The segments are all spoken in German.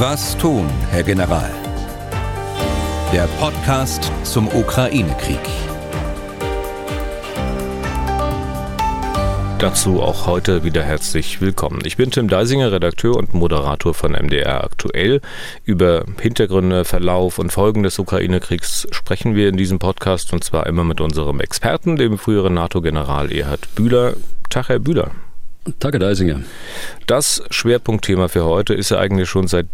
Was tun, Herr General? Der Podcast zum Ukraine-Krieg. Dazu auch heute wieder herzlich willkommen. Ich bin Tim Deisinger, Redakteur und Moderator von MDR Aktuell. Über Hintergründe, Verlauf und Folgen des Ukraine-Kriegs sprechen wir in diesem Podcast und zwar immer mit unserem Experten, dem früheren NATO-General Erhard Bühler. Tag, Herr Bühler. Tag, Herr Deisinger. Das Schwerpunktthema für heute ist ja eigentlich schon seit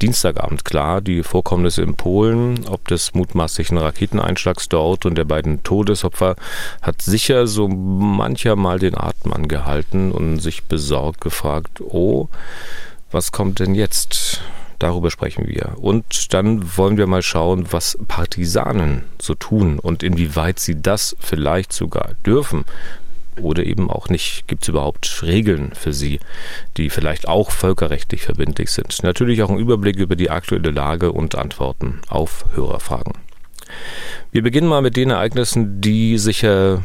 Dienstagabend klar, die Vorkommnisse in Polen, ob des mutmaßlichen Raketeneinschlags dort und der beiden Todesopfer, hat sicher so mancher mal den Atem angehalten und sich besorgt gefragt, oh, was kommt denn jetzt? Darüber sprechen wir. Und dann wollen wir mal schauen, was Partisanen so tun und inwieweit sie das vielleicht sogar dürfen oder eben auch nicht? Gibt es überhaupt Regeln für sie, die vielleicht auch völkerrechtlich verbindlich sind? Natürlich auch ein Überblick über die aktuelle Lage und Antworten auf Hörerfragen. Wir beginnen mal mit den Ereignissen, die sicher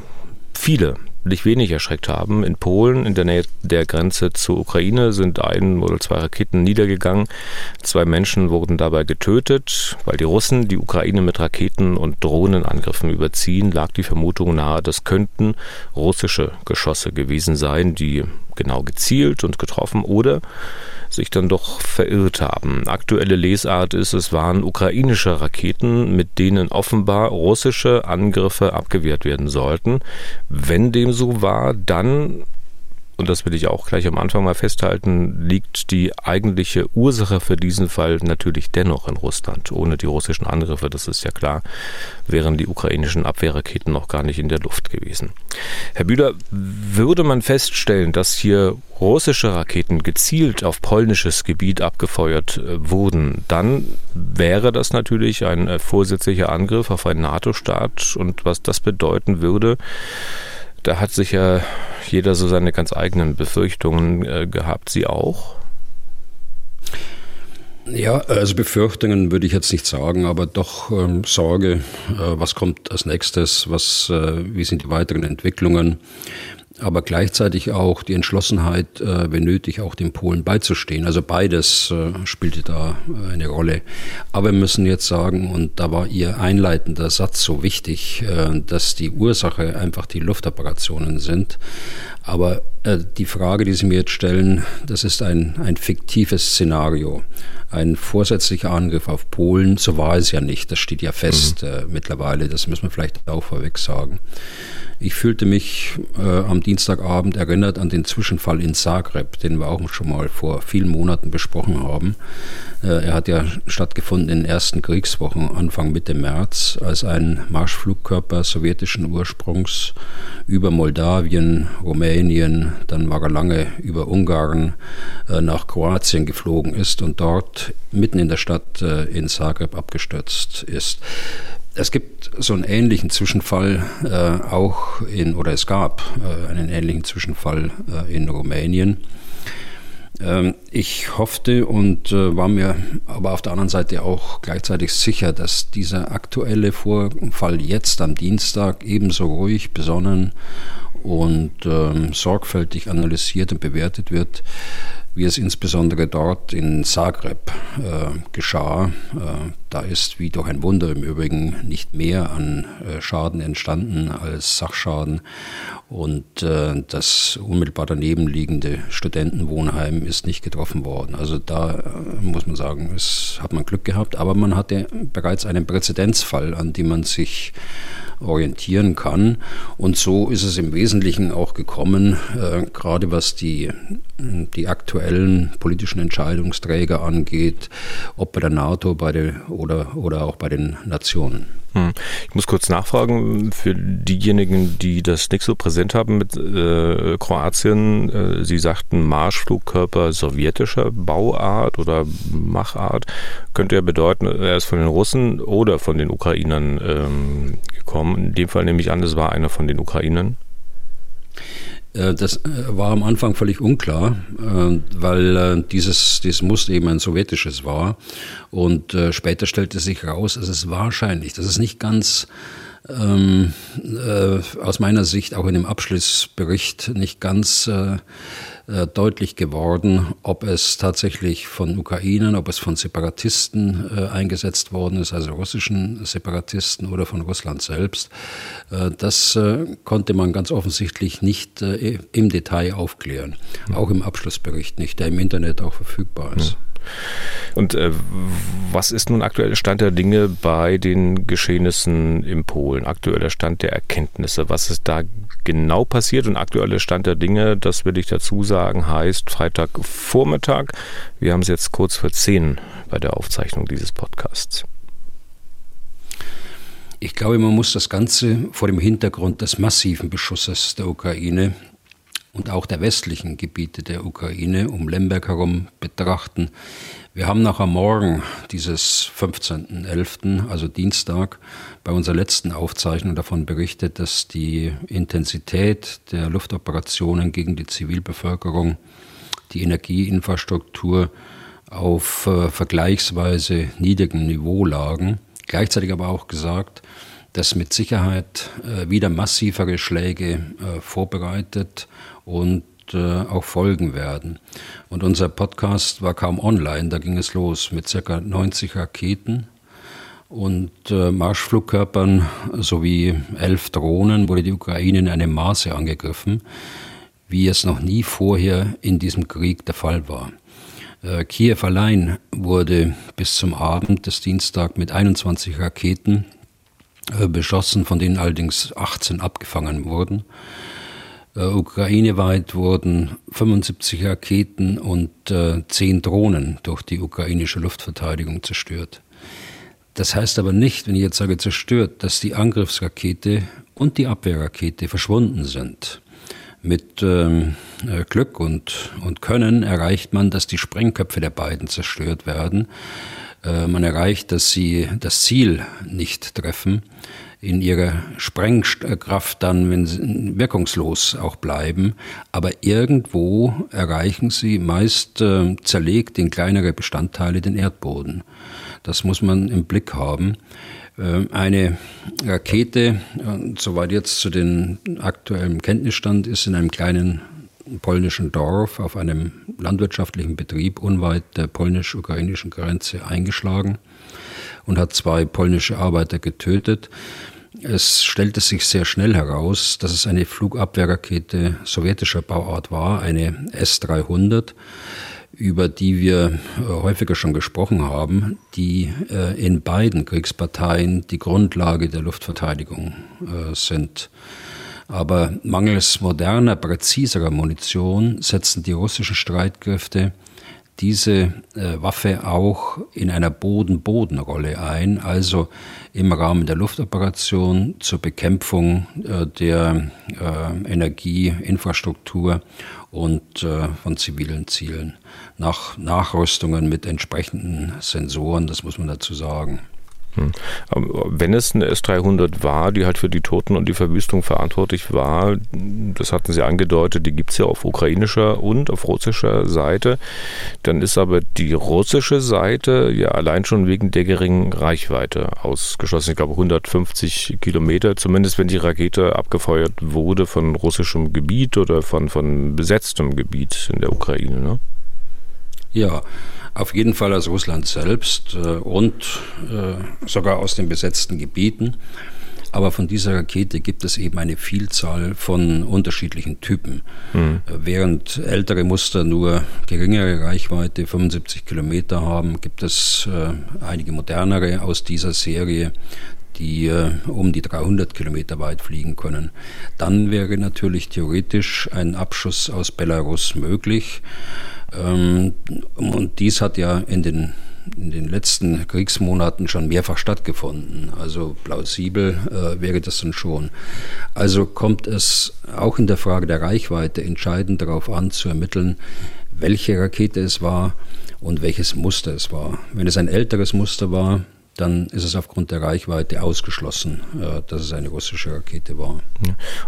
viele nicht wenig erschreckt haben. In Polen, in der Nähe der Grenze zur Ukraine, sind ein oder zwei Raketen niedergegangen. Zwei Menschen wurden dabei getötet. Weil die Russen die Ukraine mit Raketen und Drohnenangriffen überziehen, lag die Vermutung nahe, das könnten russische Geschosse gewesen sein, die genau gezielt und getroffen oder sich dann doch verirrt haben. Aktuelle Lesart ist, es waren ukrainische Raketen, mit denen offenbar russische Angriffe abgewehrt werden sollten. Wenn dem so war, dann und das will ich auch gleich am Anfang mal festhalten, liegt die eigentliche Ursache für diesen Fall natürlich dennoch in Russland. Ohne die russischen Angriffe, das ist ja klar, wären die ukrainischen Abwehrraketen noch gar nicht in der Luft gewesen. Herr Bühler, würde man feststellen, dass hier russische Raketen gezielt auf polnisches Gebiet abgefeuert äh, wurden, dann wäre das natürlich ein äh, vorsätzlicher Angriff auf einen NATO-Staat und was das bedeuten würde, da hat sich ja jeder so seine ganz eigenen Befürchtungen äh, gehabt. Sie auch? Ja, also Befürchtungen würde ich jetzt nicht sagen, aber doch ähm, Sorge, äh, was kommt als nächstes, was, äh, wie sind die weiteren Entwicklungen aber gleichzeitig auch die Entschlossenheit, äh, wenn nötig, auch den Polen beizustehen. Also beides äh, spielte da äh, eine Rolle. Aber wir müssen jetzt sagen, und da war Ihr einleitender Satz so wichtig, äh, dass die Ursache einfach die Luftoperationen sind. Aber äh, die Frage, die Sie mir jetzt stellen, das ist ein, ein fiktives Szenario. Ein vorsätzlicher Angriff auf Polen, so war es ja nicht. Das steht ja fest mhm. äh, mittlerweile. Das müssen wir vielleicht auch vorweg sagen. Ich fühlte mich äh, am Dienstagabend erinnert an den Zwischenfall in Zagreb, den wir auch schon mal vor vielen Monaten besprochen haben. Äh, er hat ja stattgefunden in den ersten Kriegswochen, Anfang Mitte März, als ein Marschflugkörper sowjetischen Ursprungs über Moldawien, Rumänien, dann war er lange über Ungarn äh, nach Kroatien geflogen ist und dort mitten in der Stadt äh, in Zagreb abgestürzt ist. Es gibt so einen ähnlichen Zwischenfall auch in, oder es gab einen ähnlichen Zwischenfall in Rumänien. Ähm, ich hoffte und äh, war mir aber auf der anderen Seite auch gleichzeitig sicher, dass dieser aktuelle Vorfall jetzt am Dienstag ebenso ruhig, besonnen und ähm, sorgfältig analysiert und bewertet wird, wie es insbesondere dort in Zagreb äh, geschah. Äh, da ist wie durch ein Wunder im Übrigen nicht mehr an äh, Schaden entstanden als Sachschaden. Und äh, das unmittelbar daneben liegende Studentenwohnheim ist nicht getroffen worden. Also da äh, muss man sagen, es hat man Glück gehabt, aber man hatte bereits einen Präzedenzfall, an dem man sich orientieren kann. Und so ist es im Wesentlichen auch gekommen, äh, gerade was die, die aktuellen politischen Entscheidungsträger angeht, ob bei der NATO bei der, oder, oder auch bei den Nationen. Hm. Ich muss kurz nachfragen, für diejenigen, die das nicht so präsent haben mit äh, Kroatien, äh, Sie sagten Marschflugkörper sowjetischer Bauart oder Machart, könnte ja bedeuten, er ist von den Russen oder von den Ukrainern ähm, gekommen. In dem Fall nehme ich an, es war einer von den Ukrainern. Äh, das äh, war am Anfang völlig unklar, äh, weil dieses, dieses Muster eben ein sowjetisches war. Und später stellte sich heraus, es ist wahrscheinlich, das ist nicht ganz ähm, äh, aus meiner Sicht auch in dem Abschlussbericht nicht ganz äh, äh, deutlich geworden, ob es tatsächlich von Ukrainern, ob es von Separatisten äh, eingesetzt worden ist, also russischen Separatisten oder von Russland selbst. Äh, das äh, konnte man ganz offensichtlich nicht äh, im Detail aufklären, auch im Abschlussbericht nicht, der im Internet auch verfügbar ist. Ja. Und äh, was ist nun aktuell Stand der Dinge bei den Geschehnissen in Polen? Aktueller Stand der Erkenntnisse. Was ist da genau passiert? Und aktueller Stand der Dinge, das will ich dazu sagen, heißt Freitagvormittag. Wir haben es jetzt kurz vor zehn bei der Aufzeichnung dieses Podcasts. Ich glaube, man muss das Ganze vor dem Hintergrund des massiven Beschusses der Ukraine und auch der westlichen Gebiete der Ukraine um Lemberg herum betrachten. Wir haben nachher morgen dieses 15.11., also Dienstag, bei unserer letzten Aufzeichnung davon berichtet, dass die Intensität der Luftoperationen gegen die Zivilbevölkerung, die Energieinfrastruktur auf äh, vergleichsweise niedrigem Niveau lagen. Gleichzeitig aber auch gesagt, dass mit Sicherheit äh, wieder massivere Schläge äh, vorbereitet und äh, auch folgen werden. Und unser Podcast war kaum online, da ging es los mit circa 90 Raketen und äh, Marschflugkörpern sowie elf Drohnen wurde die Ukraine in einem Maße angegriffen, wie es noch nie vorher in diesem Krieg der Fall war. Äh, Kiew allein wurde bis zum Abend des Dienstag mit 21 Raketen beschossen, von denen allerdings 18 abgefangen wurden. Äh, ukraineweit wurden 75 Raketen und äh, 10 Drohnen durch die ukrainische Luftverteidigung zerstört. Das heißt aber nicht, wenn ich jetzt sage zerstört, dass die Angriffsrakete und die Abwehrrakete verschwunden sind. Mit ähm, äh, Glück und, und Können erreicht man, dass die Sprengköpfe der beiden zerstört werden. Äh, man erreicht, dass sie das Ziel nicht treffen in ihrer Sprengkraft dann wenn sie wirkungslos auch bleiben. Aber irgendwo erreichen sie meist äh, zerlegt in kleinere Bestandteile den Erdboden. Das muss man im Blick haben. Äh, eine Rakete, äh, soweit jetzt zu den aktuellen Kenntnisstand ist, in einem kleinen polnischen Dorf auf einem landwirtschaftlichen Betrieb unweit der polnisch-ukrainischen Grenze eingeschlagen und hat zwei polnische Arbeiter getötet. Es stellte sich sehr schnell heraus, dass es eine Flugabwehrrakete sowjetischer Bauart war, eine S-300, über die wir äh, häufiger schon gesprochen haben, die äh, in beiden Kriegsparteien die Grundlage der Luftverteidigung äh, sind. Aber mangels moderner, präziserer Munition setzen die russischen Streitkräfte diese äh, Waffe auch in einer Boden-Boden-Rolle ein, also im Rahmen der Luftoperation zur Bekämpfung äh, der äh, Energieinfrastruktur und äh, von zivilen Zielen. Nach Nachrüstungen mit entsprechenden Sensoren, das muss man dazu sagen. Hm. Wenn es eine S300 war, die halt für die Toten und die Verwüstung verantwortlich war, das hatten Sie angedeutet, die gibt es ja auf ukrainischer und auf russischer Seite, dann ist aber die russische Seite ja allein schon wegen der geringen Reichweite ausgeschlossen. Ich glaube 150 Kilometer, zumindest wenn die Rakete abgefeuert wurde von russischem Gebiet oder von, von besetztem Gebiet in der Ukraine. Ne? Ja, auf jeden Fall aus Russland selbst äh, und äh, sogar aus den besetzten Gebieten. Aber von dieser Rakete gibt es eben eine Vielzahl von unterschiedlichen Typen. Mhm. Während ältere Muster nur geringere Reichweite, 75 Kilometer haben, gibt es äh, einige modernere aus dieser Serie, die äh, um die 300 Kilometer weit fliegen können. Dann wäre natürlich theoretisch ein Abschuss aus Belarus möglich. Ähm, und dies hat ja in den in den letzten Kriegsmonaten schon mehrfach stattgefunden. Also plausibel äh, wäre das dann schon. Also kommt es auch in der Frage der Reichweite entscheidend darauf an, zu ermitteln, welche Rakete es war und welches Muster es war. Wenn es ein älteres Muster war, dann ist es aufgrund der Reichweite ausgeschlossen, äh, dass es eine russische Rakete war.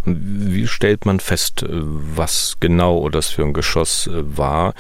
Und wie stellt man fest, äh, was genau das für ein Geschoss äh, war?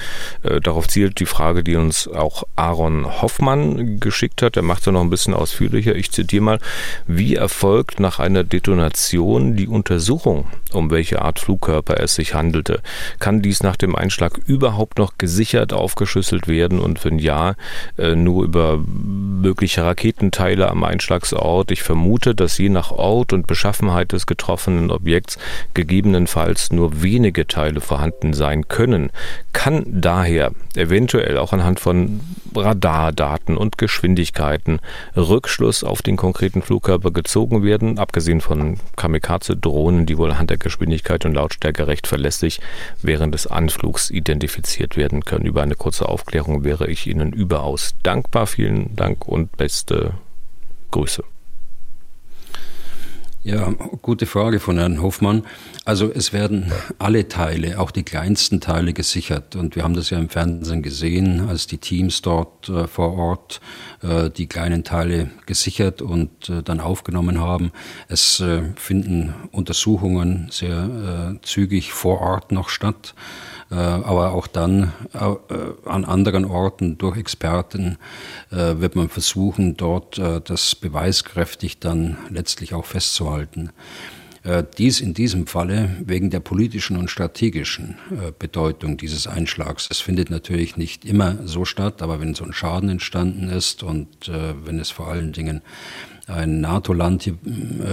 Darauf zielt die Frage, die uns auch Aaron Hoffmann geschickt hat. Er macht es noch ein bisschen ausführlicher. Ich zitiere mal. Wie erfolgt nach einer Detonation die Untersuchung, um welche Art Flugkörper es sich handelte? Kann dies nach dem Einschlag überhaupt noch gesichert aufgeschlüsselt werden und wenn ja, nur über mögliche Raketen Raketenteile am Einschlagsort. Ich vermute, dass je nach Ort und Beschaffenheit des getroffenen Objekts gegebenenfalls nur wenige Teile vorhanden sein können. Kann daher eventuell auch anhand von Radardaten und Geschwindigkeiten Rückschluss auf den konkreten Flugkörper gezogen werden, abgesehen von Kamikaze-Drohnen, die wohl anhand der Geschwindigkeit und Lautstärke recht verlässlich während des Anflugs identifiziert werden können. Über eine kurze Aufklärung wäre ich Ihnen überaus dankbar. Vielen Dank und beste beste Grüße. Ja, gute Frage von Herrn Hofmann. Also es werden alle Teile, auch die kleinsten Teile gesichert. Und wir haben das ja im Fernsehen gesehen, als die Teams dort äh, vor Ort äh, die kleinen Teile gesichert und äh, dann aufgenommen haben. Es äh, finden Untersuchungen sehr äh, zügig vor Ort noch statt. Äh, aber auch dann an anderen Orten durch Experten wird man versuchen, dort das beweiskräftig dann letztlich auch festzuhalten. Dies in diesem Falle wegen der politischen und strategischen Bedeutung dieses Einschlags. Es findet natürlich nicht immer so statt, aber wenn so ein Schaden entstanden ist und wenn es vor allen Dingen ein NATO-Land äh,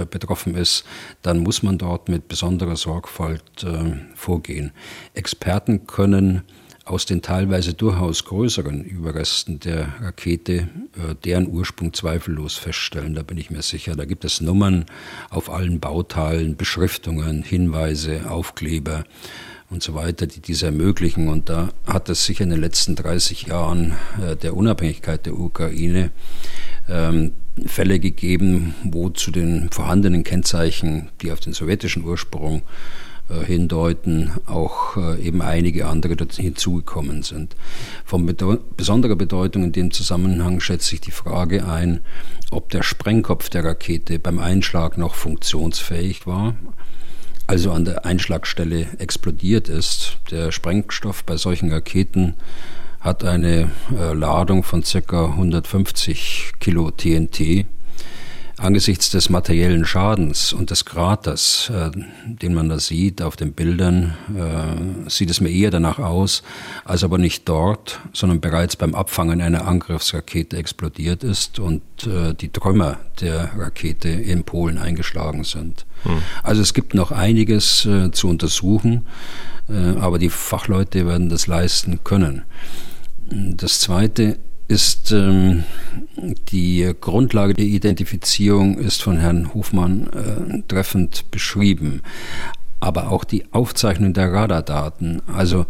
betroffen ist, dann muss man dort mit besonderer Sorgfalt äh, vorgehen. Experten können aus den teilweise durchaus größeren Überresten der Rakete äh, deren Ursprung zweifellos feststellen, da bin ich mir sicher. Da gibt es Nummern auf allen Bauteilen, Beschriftungen, Hinweise, Aufkleber und so weiter, die dies ermöglichen. Und da hat es sich in den letzten 30 Jahren der Unabhängigkeit der Ukraine ähm, Fälle gegeben, wo zu den vorhandenen Kennzeichen, die auf den sowjetischen Ursprung äh, hindeuten, auch äh, eben einige andere hinzugekommen sind. Von besonderer Bedeutung in dem Zusammenhang schätze ich die Frage ein, ob der Sprengkopf der Rakete beim Einschlag noch funktionsfähig war, also an der Einschlagstelle explodiert ist. Der Sprengstoff bei solchen Raketen hat eine äh, Ladung von ca. 150 Kilo TNT. Angesichts des materiellen Schadens und des Kraters, äh, den man da sieht auf den Bildern, äh, sieht es mir eher danach aus, als aber nicht dort, sondern bereits beim Abfangen einer Angriffsrakete explodiert ist und äh, die Trümmer der Rakete in Polen eingeschlagen sind. Hm. Also es gibt noch einiges äh, zu untersuchen, äh, aber die Fachleute werden das leisten können. Das Zweite ist ähm, die Grundlage der Identifizierung ist von Herrn Hofmann äh, treffend beschrieben, aber auch die Aufzeichnung der Radardaten, also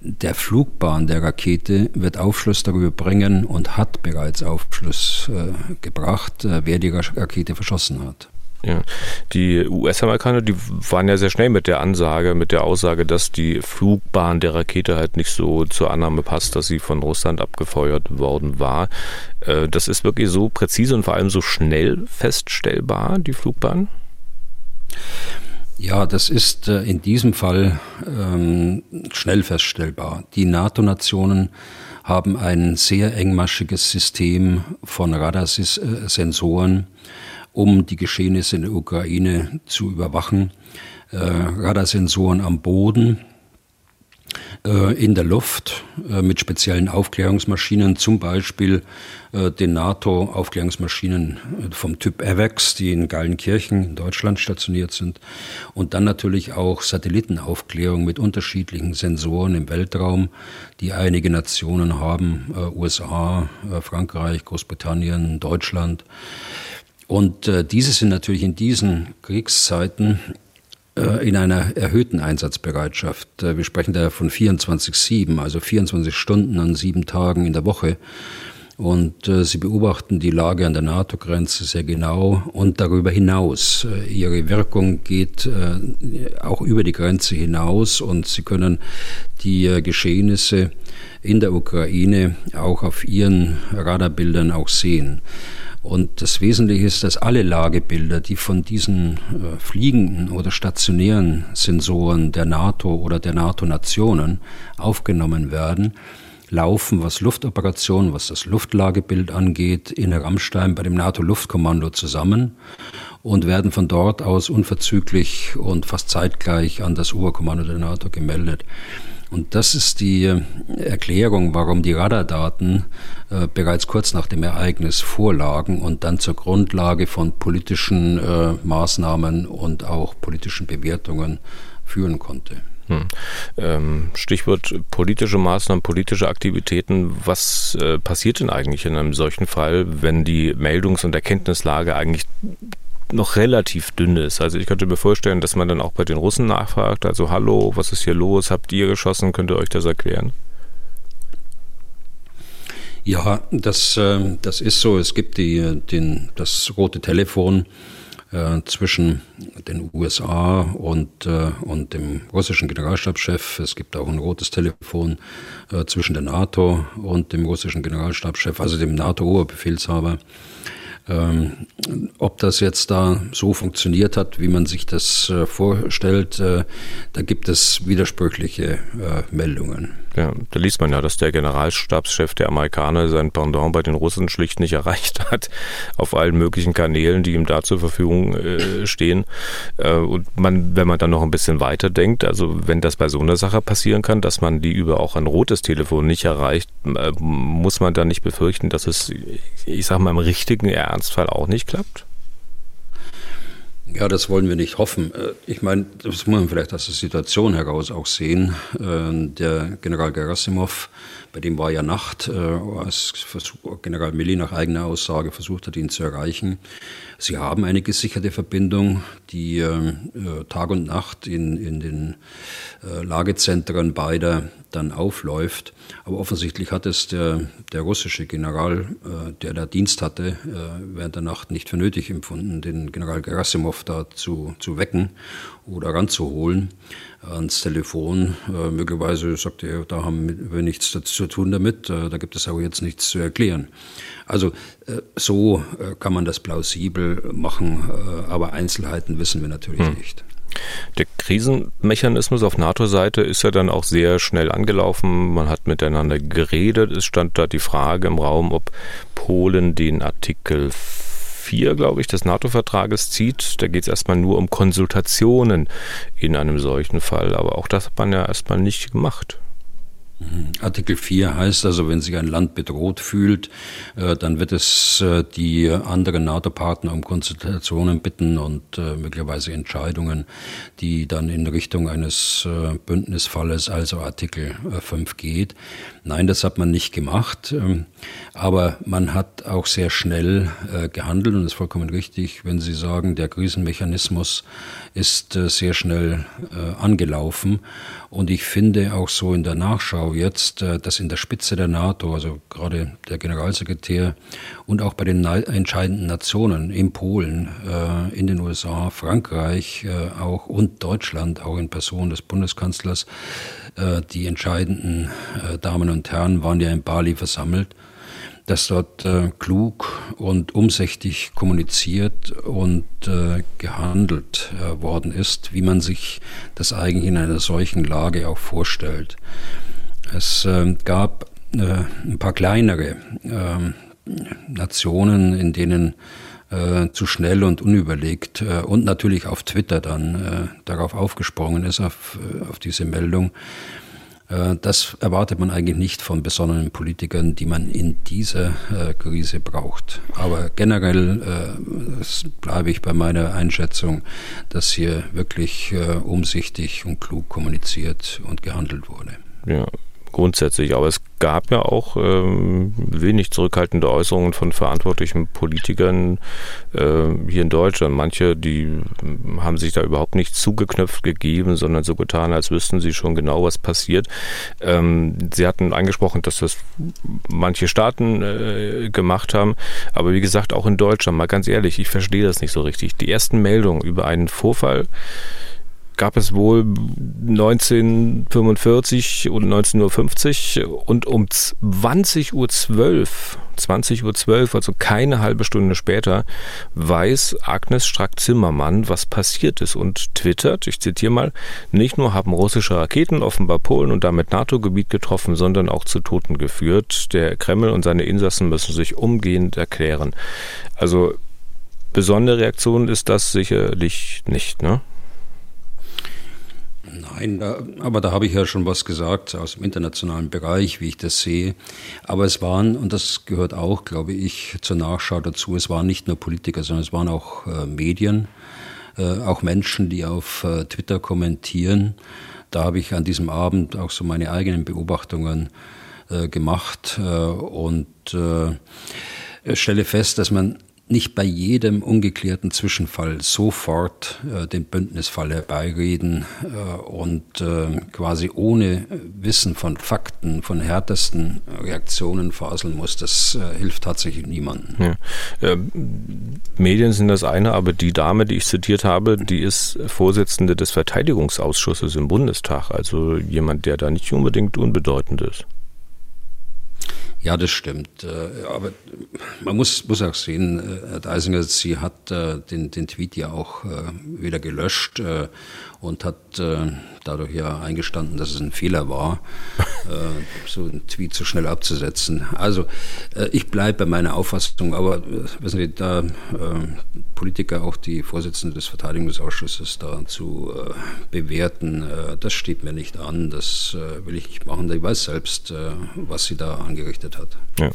der Flugbahn der Rakete wird Aufschluss darüber bringen und hat bereits Aufschluss äh, gebracht, äh, wer die Rakete verschossen hat. Ja. Die US-Amerikaner, die waren ja sehr schnell mit der Ansage, mit der Aussage, dass die Flugbahn der Rakete halt nicht so zur Annahme passt, dass sie von Russland abgefeuert worden war. Äh, das ist wirklich so präzise und vor allem so schnell feststellbar, die Flugbahn? Ja, das ist äh, in diesem Fall ähm, schnell feststellbar. Die NATO-Nationen haben ein sehr engmaschiges System von Radarsensoren, um die Geschehnisse in der Ukraine zu überwachen. Äh, Radarsensoren am Boden, äh, in der Luft äh, mit speziellen Aufklärungsmaschinen, zum Beispiel äh, den NATO-Aufklärungsmaschinen vom Typ AVAX, die in Gallenkirchen in Deutschland stationiert sind. Und dann natürlich auch Satellitenaufklärung mit unterschiedlichen Sensoren im Weltraum, die einige Nationen haben, USA, Frankreich, Großbritannien, Deutschland. Und äh, diese sind natürlich in diesen Kriegszeiten äh, in einer erhöhten Einsatzbereitschaft. Äh, wir sprechen da von 24-7, also 24 Stunden an sieben Tagen in der Woche. Und äh, sie beobachten die Lage an der NATO-Grenze sehr genau und darüber hinaus. Äh, ihre Wirkung geht äh, auch über die Grenze hinaus und sie können die äh, Geschehnisse in der Ukraine auch auf ihren Radarbildern auch sehen. Und das Wesentliche ist, dass alle Lagebilder, die von diesen äh, fliegenden oder stationären Sensoren der NATO oder der NATO-Nationen aufgenommen werden, laufen, was Luftoperationen, was das Luftlagebild angeht, in Rammstein bei dem NATO-Luftkommando zusammen und werden von dort aus unverzüglich und fast zeitgleich an das Oberkommando der NATO gemeldet. Und das ist die äh, Erklärung, warum die Radardaten äh, bereits kurz nach dem Ereignis vorlagen und dann zur Grundlage von politischen äh, Maßnahmen und auch politischen Bewertungen führen konnte. Hm. Ähm, Stichwort politische Maßnahmen, politische Aktivitäten. Was äh, passiert denn eigentlich in einem solchen Fall, wenn die Meldungs- und Erkenntnislage eigentlich noch relativ dünn ist. Also ich könnte mir vorstellen, dass man dann auch bei den Russen nachfragt, also hallo, was ist hier los? Habt ihr geschossen? Könnt ihr euch das erklären? Ja, das, äh, das ist so. Es gibt die, den, das rote Telefon äh, zwischen den USA und, äh, und dem russischen Generalstabschef. Es gibt auch ein rotes Telefon äh, zwischen der NATO und dem russischen Generalstabschef, also dem NATO-Oberbefehlshaber. Ähm, ob das jetzt da so funktioniert hat, wie man sich das äh, vorstellt, äh, da gibt es widersprüchliche äh, Meldungen. Ja, da liest man ja, dass der Generalstabschef der Amerikaner sein Pendant bei den Russen schlicht nicht erreicht hat, auf allen möglichen Kanälen, die ihm da zur Verfügung äh, stehen. Äh, und man, wenn man dann noch ein bisschen weiter denkt, also wenn das bei so einer Sache passieren kann, dass man die über auch ein rotes Telefon nicht erreicht, äh, muss man dann nicht befürchten, dass es, ich sag mal, im richtigen Ernstfall auch nicht klappt? Ja, das wollen wir nicht hoffen. Äh, ich meine, das muss man vielleicht aus der Situation heraus auch sehen. Äh, der General Gerasimov, bei dem war ja Nacht, äh, als General Milli nach eigener Aussage versucht hat, ihn zu erreichen. Sie haben eine gesicherte Verbindung, die Tag und Nacht in, in den Lagezentren beider dann aufläuft. Aber offensichtlich hat es der, der russische General, äh, der da Dienst hatte, äh, während der Nacht nicht für nötig empfunden, den General Gerasimov da zu, zu wecken oder ranzuholen ans Telefon. Äh, möglicherweise sagte er, da haben wir nichts zu tun damit, äh, da gibt es auch jetzt nichts zu erklären. Also äh, so äh, kann man das plausibel machen, äh, aber Einzelheiten wissen wir natürlich hm. nicht. Der Krisenmechanismus auf NATO-Seite ist ja dann auch sehr schnell angelaufen. Man hat miteinander geredet. Es stand da die Frage im Raum, ob Polen den Artikel 4, glaube ich, des NATO-Vertrages zieht. Da geht es erstmal nur um Konsultationen in einem solchen Fall. Aber auch das hat man ja erstmal nicht gemacht. Mhm. Artikel 4 heißt also, wenn sich ein Land bedroht fühlt, äh, dann wird es äh, die anderen NATO-Partner um Konsultationen bitten und äh, möglicherweise Entscheidungen, die dann in Richtung eines Bündnisfalles, also Artikel 5 geht. Nein, das hat man nicht gemacht, ähm, aber man hat auch sehr schnell gehandelt und das ist vollkommen richtig, wenn Sie sagen, der Krisenmechanismus ist sehr schnell angelaufen und ich finde auch so in der Nachschau jetzt, äh, dass in der Spitze der NATO, also gerade der Generalsekretär und auch bei den entscheidenden Nationen in Polen, äh, in den USA, Frankreich äh, auch und Deutschland, auch in Person des Bundeskanzlers, die entscheidenden Damen und Herren waren ja in Bali versammelt dass dort äh, klug und umsichtig kommuniziert und äh, gehandelt äh, worden ist, wie man sich das eigentlich in einer solchen Lage auch vorstellt. Es ähm, gab äh, ein paar kleinere ähm, Nationen, in denen äh, zu schnell und unüberlegt äh, und natürlich auf Twitter dann darauf aufgesprungen ist, auf, auf diese Meldung, äh, das erwartet man eigentlich nicht von besonderen Politikern, die man in dieser äh, Krise braucht. Aber generell äh, bleibe ich bei meiner Einschätzung, dass hier wirklich umsichtig und klug kommuniziert und gehandelt wurde. Ja, grundsätzlich. Aber es gab ja auch ähm, wenig zurückhaltende Äußerungen von verantwortlichen Politikern äh, hier in Deutschland. Manche, die haben sich da überhaupt nicht zugeknöpft gegeben, sondern so getan, als wüssten sie schon genau, was passiert. Ähm, sie hatten angesprochen, dass das manche Staaten äh, gemacht haben. Aber wie gesagt, auch in Deutschland, mal ganz ehrlich, ich verstehe das nicht so richtig. Die ersten Meldungen über einen Vorfall gab es wohl 1945 und 19.50 Uhr und um 20.12 Uhr, 20.12 Uhr, also keine halbe Stunde später, weiß Agnes Strack-Zimmermann, was passiert ist und twittert, ich zitiere mal, nicht nur haben russische Raketen offenbar Polen und damit NATO-Gebiet getroffen, sondern auch zu Toten geführt. Der Kreml und seine Insassen müssen sich umgehend erklären. Also besondere Reaktion ist das sicherlich nicht, ne? Nein, da, aber da habe ich ja schon was gesagt aus dem internationalen Bereich, wie ich das sehe. Aber es waren, und das gehört auch, glaube ich, zur Nachschau dazu, es waren nicht nur Politiker, sondern es waren auch äh, Medien, äh, auch Menschen, die auf äh, Twitter kommentieren. Da habe ich an diesem Abend auch so meine eigenen Beobachtungen äh, gemacht äh, und äh, stelle fest, dass man nicht bei jedem ungeklärten Zwischenfall sofort äh, den Bündnisfall herbeireden äh, und äh, quasi ohne Wissen von Fakten, von härtesten Reaktionen faseln muss. Das äh, hilft tatsächlich niemandem. Ja. Ähm, Medien sind das eine, aber die Dame, die ich zitiert habe, die ist Vorsitzende des Verteidigungsausschusses im Bundestag, also jemand, der da nicht unbedingt unbedeutend ist. Ja, das stimmt. Äh, aber man muss, muss auch sehen, äh, Herr Deisinger, sie hat äh, den, den Tweet ja auch wieder gelöscht und hat dadurch ja eingestanden, dass es ein Fehler war, so einen Tweet so schnell abzusetzen. Also ich bleibe bei meiner Auffassung, aber wissen Sie, da Politiker auch die Vorsitzende des Verteidigungsausschusses da zu bewerten, das steht mir nicht an, das will ich nicht machen. Ich weiß selbst, was sie da angerichtet hat. Ja.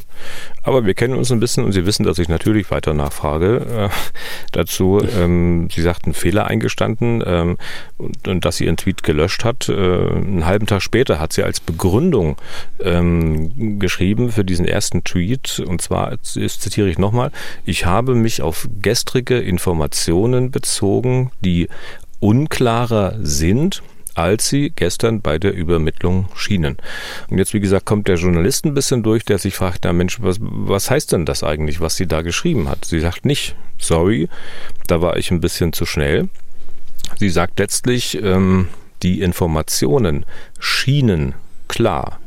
Aber wir kennen uns ein bisschen und Sie wissen, dass ich natürlich weiter nachfrage äh, dazu. Ähm, Sie sagten Fehler eingestanden ähm, und, und, dass sie Ihren Tweet gelöscht hat. Äh, einen halben Tag später hat sie als Begründung ähm, geschrieben für diesen ersten Tweet und zwar, jetzt zitiere ich nochmal, ich habe mich auf gestrige Informationen bezogen, die unklarer sind als sie gestern bei der Übermittlung schienen. Und jetzt, wie gesagt, kommt der Journalist ein bisschen durch, der sich fragt, na Mensch, was, was heißt denn das eigentlich, was sie da geschrieben hat? Sie sagt nicht, sorry, da war ich ein bisschen zu schnell. Sie sagt letztlich, ähm, die Informationen schienen klar.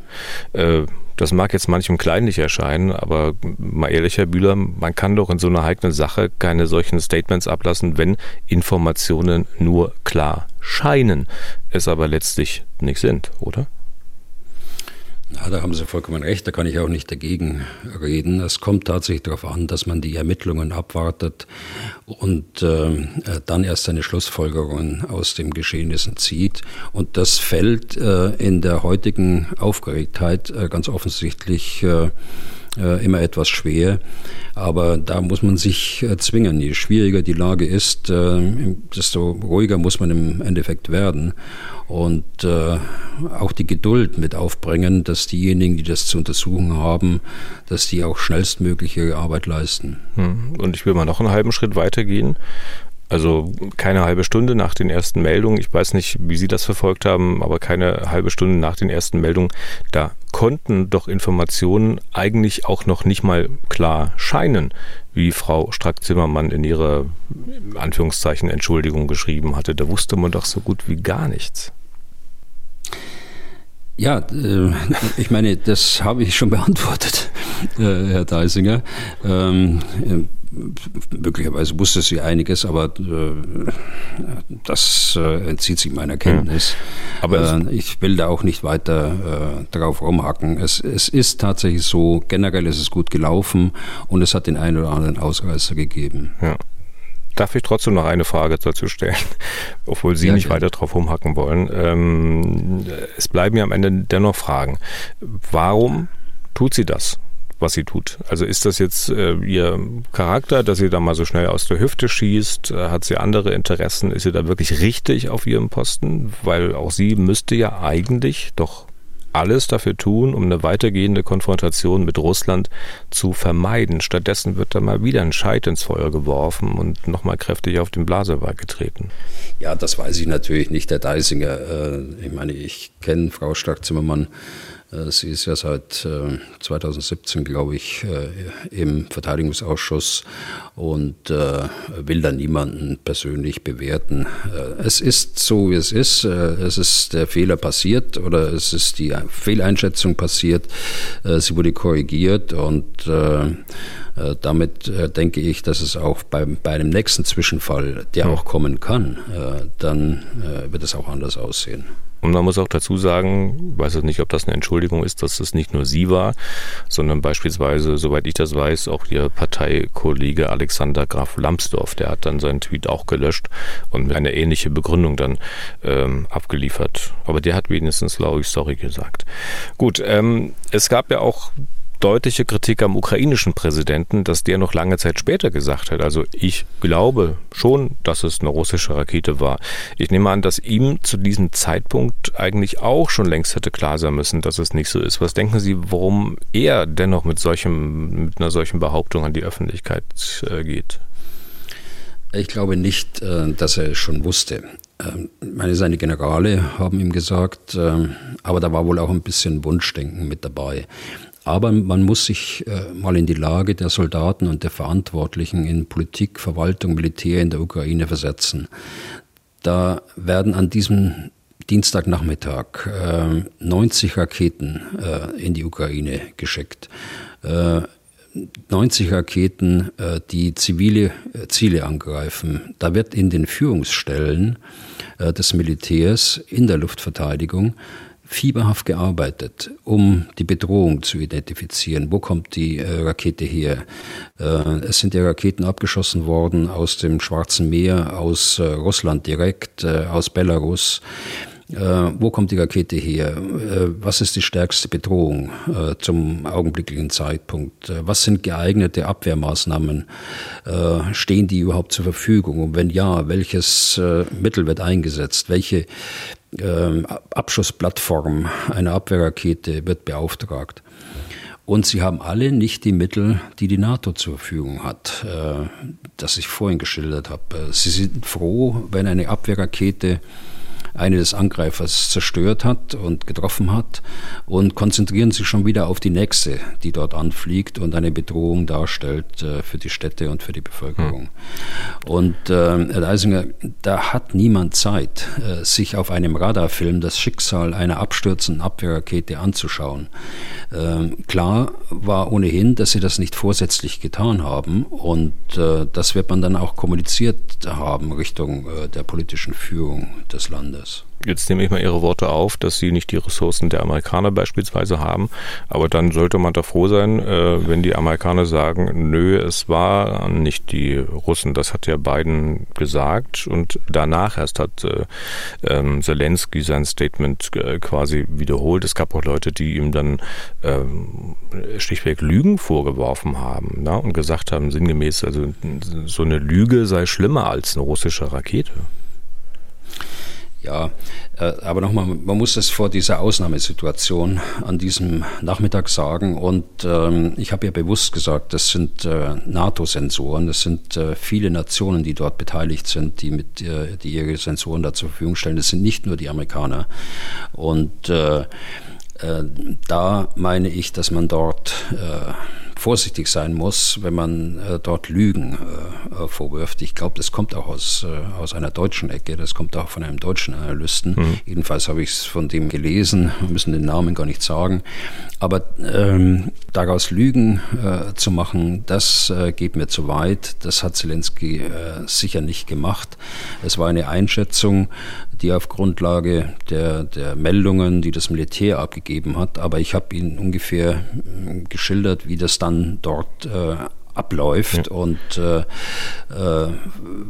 Äh, das mag jetzt manchem kleinlich erscheinen, aber mal ehrlich, Herr Bühler, man kann doch in so einer heiklen Sache keine solchen Statements ablassen, wenn Informationen nur klar scheinen, es aber letztlich nicht sind, oder? Ja, da haben Sie vollkommen recht, da kann ich auch nicht dagegen reden. Es kommt tatsächlich darauf an, dass man die Ermittlungen abwartet und äh, dann erst seine Schlussfolgerungen aus dem Geschehnissen zieht. Und das fällt äh, in der heutigen Aufgeregtheit äh, ganz offensichtlich äh, immer etwas schwer. Aber da muss man sich äh, zwingen. Je schwieriger die Lage ist, äh, desto ruhiger muss man im Endeffekt werden. Und äh, auch die Geduld mit aufbringen, dass diejenigen, die das zu untersuchen haben, dass die auch schnellstmögliche Arbeit leisten. Hm. Und ich will mal noch einen halben Schritt weitergehen. Also keine halbe Stunde nach den ersten Meldungen, ich weiß nicht, wie Sie das verfolgt haben, aber keine halbe Stunde nach den ersten Meldungen, da konnten doch Informationen eigentlich auch noch nicht mal klar scheinen, wie Frau Strack-Zimmermann in ihrer Anführungszeichen Entschuldigung geschrieben hatte. Da wusste man doch so gut wie gar nichts. Ja, äh, ich meine, das habe ich schon beantwortet, äh, Herr Deisinger. Ähm, möglicherweise wusste sie einiges, aber äh, das äh, entzieht sich meiner Kenntnis. Aber äh, ich will da auch nicht weiter äh, drauf rumhacken. Es, es ist tatsächlich so, generell ist es gut gelaufen und es hat den einen oder anderen Ausreißer gegeben. Ja. Darf ich trotzdem noch eine Frage dazu stellen, obwohl Sie ja, nicht weiter drauf rumhacken wollen? Ähm, es bleiben ja am Ende dennoch Fragen. Warum tut sie das? was sie tut. Also ist das jetzt äh, ihr Charakter, dass sie da mal so schnell aus der Hüfte schießt? Äh, hat sie andere Interessen? Ist sie da wirklich richtig auf ihrem Posten? Weil auch sie müsste ja eigentlich doch alles dafür tun, um eine weitergehende Konfrontation mit Russland zu vermeiden. Stattdessen wird da mal wieder ein Scheit ins Feuer geworfen und nochmal kräftig auf den Blasebalg getreten. Ja, das weiß ich natürlich nicht, Herr Deisinger. Äh, ich meine, ich kenne Frau Stark-Zimmermann sie ist ja seit 2017, äh, glaube ich, äh, im Verteidigungsausschuss und will da niemanden persönlich bewerten. Es ist so, wie es ist. Es ist der Fehler passiert oder es ist die Fehleinschätzung passiert. Sie wurde korrigiert und damit denke ich, dass es auch bei, bei einem nächsten Zwischenfall, der auch kommen kann, dann wird es auch anders aussehen. Und man muss auch dazu sagen, ich weiß nicht, ob das eine Entschuldigung ist, dass es nicht nur sie war, sondern beispielsweise, soweit ich das weiß, auch ihr Parteikollege Alexander Graf Lambsdorff, der hat dann seinen Tweet auch gelöscht und eine ähnliche Begründung dann ähm, abgeliefert. Aber der hat wenigstens, glaube ich, sorry gesagt. Gut, ähm, es gab ja auch deutliche Kritik am ukrainischen Präsidenten, dass der noch lange Zeit später gesagt hat. Also ich glaube schon, dass es eine russische Rakete war. Ich nehme an, dass ihm zu diesem Zeitpunkt eigentlich auch schon längst hätte klar sein müssen, dass es nicht so ist. Was denken Sie, warum er dennoch mit, solchem, mit einer solchen Behauptung an die Öffentlichkeit äh, geht? Ich glaube nicht, äh, dass er es schon wusste. Ähm, meine, seine Generale haben ihm gesagt, ähm, aber da war wohl auch ein bisschen Wunschdenken mit dabei. Aber man muss sich äh, mal in die Lage der Soldaten und der Verantwortlichen in Politik, Verwaltung, Militär in der Ukraine versetzen. Da werden an diesem Dienstagnachmittag äh, 90 Raketen äh, in die Ukraine geschickt. 90 äh, Raketen, äh, die zivile äh, Ziele angreifen. Da wird in den Führungsstellen des Militärs in der Luftverteidigung fieberhaft gearbeitet, um die Bedrohung zu identifizieren. Wo kommt die äh, Rakete her? Äh, es sind ja Raketen abgeschossen worden aus dem Schwarzen Meer, aus äh, Russland direkt, äh, aus Belarus. Äh, wo kommt die Rakete her? Äh, was ist die stärkste Bedrohung zum augenblicklichen Zeitpunkt? was sind geeignete Abwehrmaßnahmen? stehen die überhaupt zur Verfügung? Und wenn ja, welches Mittel wird eingesetzt? Welche Abschussplattform einer Abwehrrakete wird beauftragt. Und sie haben alle nicht die Mittel, die die NATO zur Verfügung hat, äh, das ich vorhin geschildert habe. Sie sind froh, wenn eine Abwehrrakete eine des Angreifers zerstört hat und getroffen hat und konzentrieren sich schon wieder auf die nächste, die dort anfliegt und eine Bedrohung darstellt äh, für die Städte und für die Bevölkerung. Hm. Und äh, Herr Leisinger, da hat niemand Zeit, äh, sich auf einem Radarfilm das Schicksal einer abstürzenden Abwehrrakete anzuschauen. Ähm, klar war ohnehin, dass sie das nicht vorsätzlich getan haben und äh, das wird man dann auch kommuniziert haben Richtung der politischen Führung des Landes. Jetzt nehme ich mal Ihre Worte auf, dass Sie nicht die Ressourcen der Amerikaner beispielsweise haben. Aber dann sollte man da froh sein, äh, wenn die Amerikaner sagen, nö, es waren nicht die Russen. Das hat ja Biden gesagt. Und danach erst hat äh, ähm, Zelensky sein Statement äh, quasi wiederholt. Es gab auch Leute, die ihm dann ähm, schlichtweg Lügen vorgeworfen haben na, und gesagt haben, sinngemäß, also so eine Lüge sei schlimmer als eine russische Rakete. Ja, äh, aber nochmal, man muss es vor dieser Ausnahmesituation an diesem Nachmittag sagen. Und ähm, ich habe ja bewusst gesagt, das sind äh, NATO-Sensoren, das sind äh, viele Nationen, die dort beteiligt sind, die, mit, äh, die ihre Sensoren da zur Verfügung stellen. Das sind nicht nur die Amerikaner. Und äh, äh, da meine ich, dass man dort vorsichtig sein muss, wenn man äh, dort Lügen äh, äh vorwirft. Ich glaube, das kommt auch aus, äh, aus einer deutschen Ecke, das kommt auch von einem deutschen Analysten. Mhm. Jedenfalls habe ich es von dem gelesen, wir müssen den Namen gar nicht sagen. Aber ähm, daraus Lügen äh, zu machen, das äh, geht mir zu weit. Das hat Zelensky sicher nicht gemacht. Es war eine Einschätzung, die auf Grundlage der, der Meldungen, die das Militär abgegeben hat, aber ich habe Ihnen ungefähr geschildert, wie das dann dort äh, abläuft ja. und äh, äh,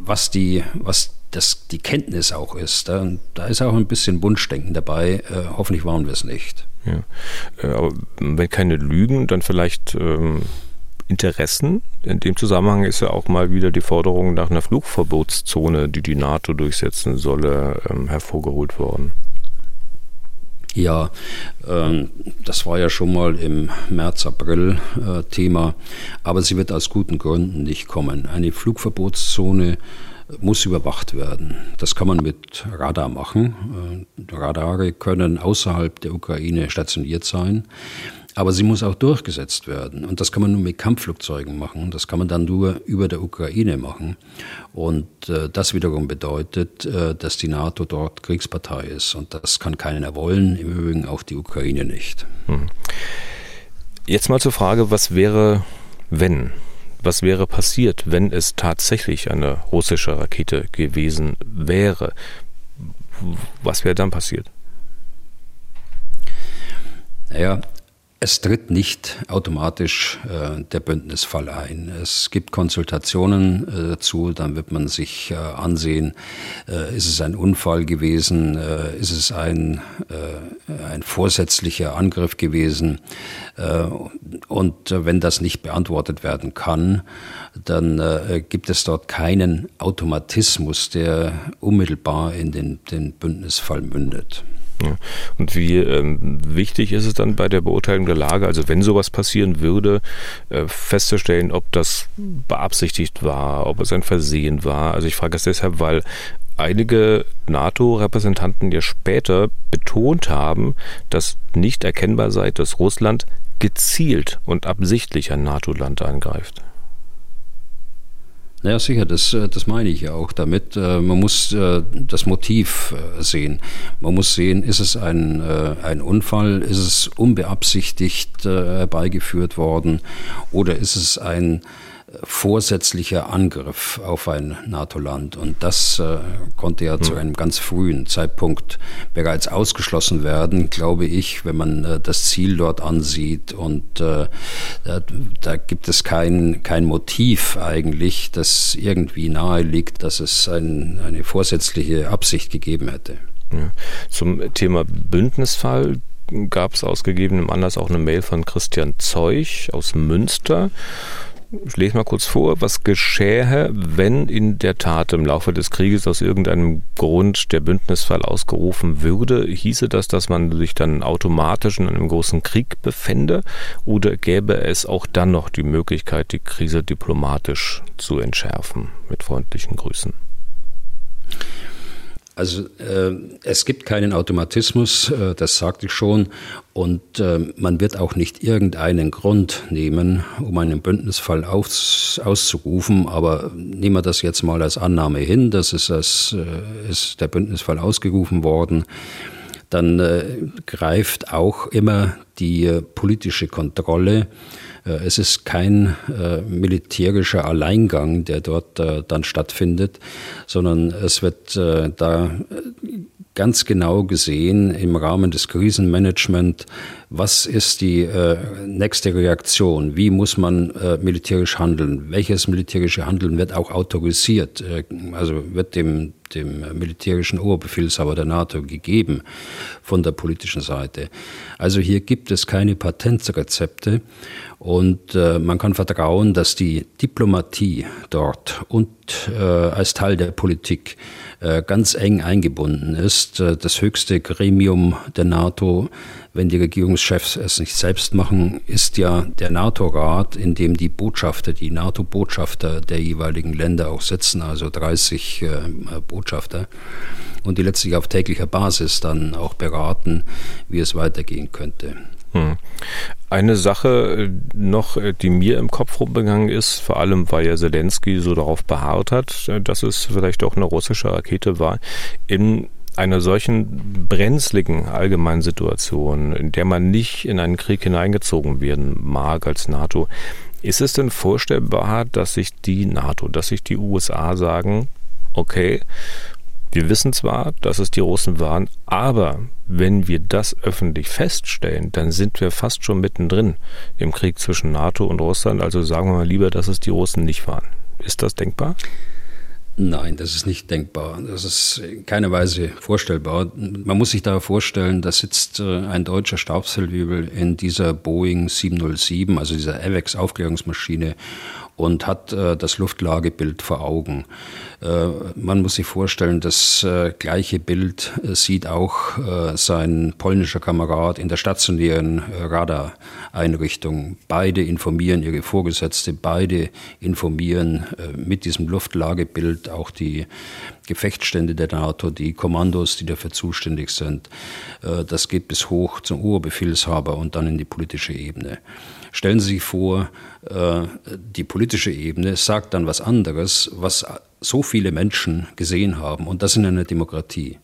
was die, was das die Kenntnis auch ist. Da, da ist auch ein bisschen Wunschdenken dabei. Äh, hoffentlich waren wir es nicht. Ja. Äh, aber wenn keine Lügen, dann vielleicht ähm, Interessen. In dem Zusammenhang ist ja auch mal wieder die Forderung nach einer Flugverbotszone, die die NATO durchsetzen solle, ähm, hervorgeholt worden. Ja, ähm, das war ja schon mal im März, April äh, Thema, aber sie wird aus guten Gründen nicht kommen. Eine Flugverbotszone muss überwacht werden. Das kann man mit Radar machen. Äh, Radare können außerhalb der Ukraine stationiert sein. Aber sie muss auch durchgesetzt werden. Und das kann man nur mit Kampfflugzeugen machen. Das kann man dann nur über der Ukraine machen. Und äh, das wiederum bedeutet, äh, dass die NATO dort Kriegspartei ist. Und das kann keiner wollen, im Übrigen auch die Ukraine nicht. Hm. Jetzt mal zur Frage, was wäre, wenn? Was wäre passiert, wenn es tatsächlich eine russische Rakete gewesen wäre? Was wäre dann passiert? Naja, es tritt nicht automatisch äh, der Bündnisfall ein. Es gibt Konsultationen äh, dazu, dann wird man sich äh, ansehen, äh, ist es ein Unfall gewesen, äh, ist es ein, äh, ein vorsätzlicher Angriff gewesen. und wenn das nicht beantwortet werden kann, dann gibt es dort keinen Automatismus, der unmittelbar in den, den Bündnisfall mündet. Ja. Und wie ähm, wichtig ist es dann bei der Beurteilung der Lage, also wenn sowas passieren würde, äh, festzustellen, ob das beabsichtigt war, ob es ein Versehen war. Also ich frage es deshalb, weil einige NATO-Repräsentanten ja später betont haben, dass nicht erkennbar sei, dass Russland gezielt und absichtlich ein NATO-Land angreift. Naja, sicher, das, äh, das meine ich ja auch damit. Äh, man muss äh, das Motiv sehen. Man muss sehen, ist es ein, ein Unfall, ist es unbeabsichtigt herbeigeführt worden oder ist es ein vorsätzlicher Angriff auf ein NATO-Land. Und das äh, konnte ja hm. zu einem ganz frühen Zeitpunkt bereits ausgeschlossen werden, glaube ich, wenn man äh, das Ziel dort ansieht. Und äh, da, da, gibt es kein, kein Motiv eigentlich, das irgendwie nahe liegt, dass es ein, eine vorsätzliche Absicht gegeben hätte. Ja. Zum Thema Bündnisfall gab es aus gegebenem Anlass auch eine Mail von Christian Zeuch aus Münster. Ich lese mal kurz vor, was geschähe, wenn in der Tat im Laufe des Krieges aus irgendeinem Grund der Bündnisfall ausgerufen würde. Hieße das, dass man sich dann automatisch in einem großen Krieg befände oder gäbe es auch dann noch die Möglichkeit, die Krise diplomatisch zu entschärfen? Mit freundlichen Grüßen. Also äh, es gibt keinen Automatismus, äh, das sagte ich schon, und äh, man wird auch nicht irgendeinen Grund nehmen, um einen Bündnisfall aus, auszurufen. Aber nehmen wir das jetzt mal als Annahme hin, dass es äh, ist der Bündnisfall ausgerufen worden dann äh, greift auch immer die äh, politische Kontrolle äh, es ist kein äh, militärischer Alleingang, der dort äh, dann stattfindet, sondern es wird äh, da ganz genau gesehen im Rahmen des Krisenmanagement, was ist die äh, nächste Reaktion, wie muss man äh, militärisch handeln, welches militärische Handeln wird auch autorisiert, äh, also wird dem, dem militärischen Oberbefehlshaber der NATO gegeben von der politischen Seite. Also hier gibt es keine Patentrezepte und äh, man kann vertrauen, dass die Diplomatie dort und äh, als Teil der Politik äh, ganz eng eingebunden ist. Äh, das höchste Gremium der NATO, wenn die Regierungschefs es nicht selbst machen, ist ja der NATO-Rat, in dem die Botschafter, die NATO-Botschafter der jeweiligen Länder auch sitzen, also 30 äh, Botschafter, und die letztlich auf täglicher Basis dann auch beraten, wie es weitergehen könnte. Hm. Eine Sache äh, noch, äh, die mir im Kopf rumgegangen ist, vor allem weil ja Zelensky so darauf beharrt hat, äh, dass es vielleicht auch eine russische Rakete war, in einer solchen brenzligen allgemeinen Situation, in der man nicht in einen Krieg hineingezogen werden mag als NATO, ist es denn vorstellbar, dass sich die NATO, dass sich die USA sagen, okay, wir wissen zwar, dass es die Russen waren, aber wenn wir das öffentlich feststellen, dann sind wir fast schon mittendrin im Krieg zwischen NATO und Russland. Also sagen wir mal lieber, dass es die Russen nicht waren. Ist das denkbar? Nein, das ist nicht denkbar. Das ist in keiner Weise vorstellbar. Man muss sich da vorstellen, da sitzt äh, ein deutscher Stabshellwebel in dieser Boeing 707, also dieser AVEX-Aufklärungsmaschine und hat äh, das Luftlagebild vor Augen. Äh, man muss sich vorstellen, das äh, gleiche Bild äh, sieht auch äh, sein polnischer Kamerad in der stationären äh, Radareinrichtung. Beide informieren ihre Vorgesetzte, beide informieren mit diesem Luftlagebild auch die Gefechtsstände der NATO, die Kommandos, die dafür zuständig sind. Das geht bis hoch zum Oberbefehlshaber und dann in die politische Ebene. Stellen Sie sich vor, äh, die politische Ebene sagt dann was anderes, was so viele Menschen gesehen haben, und das in einer Demokratie.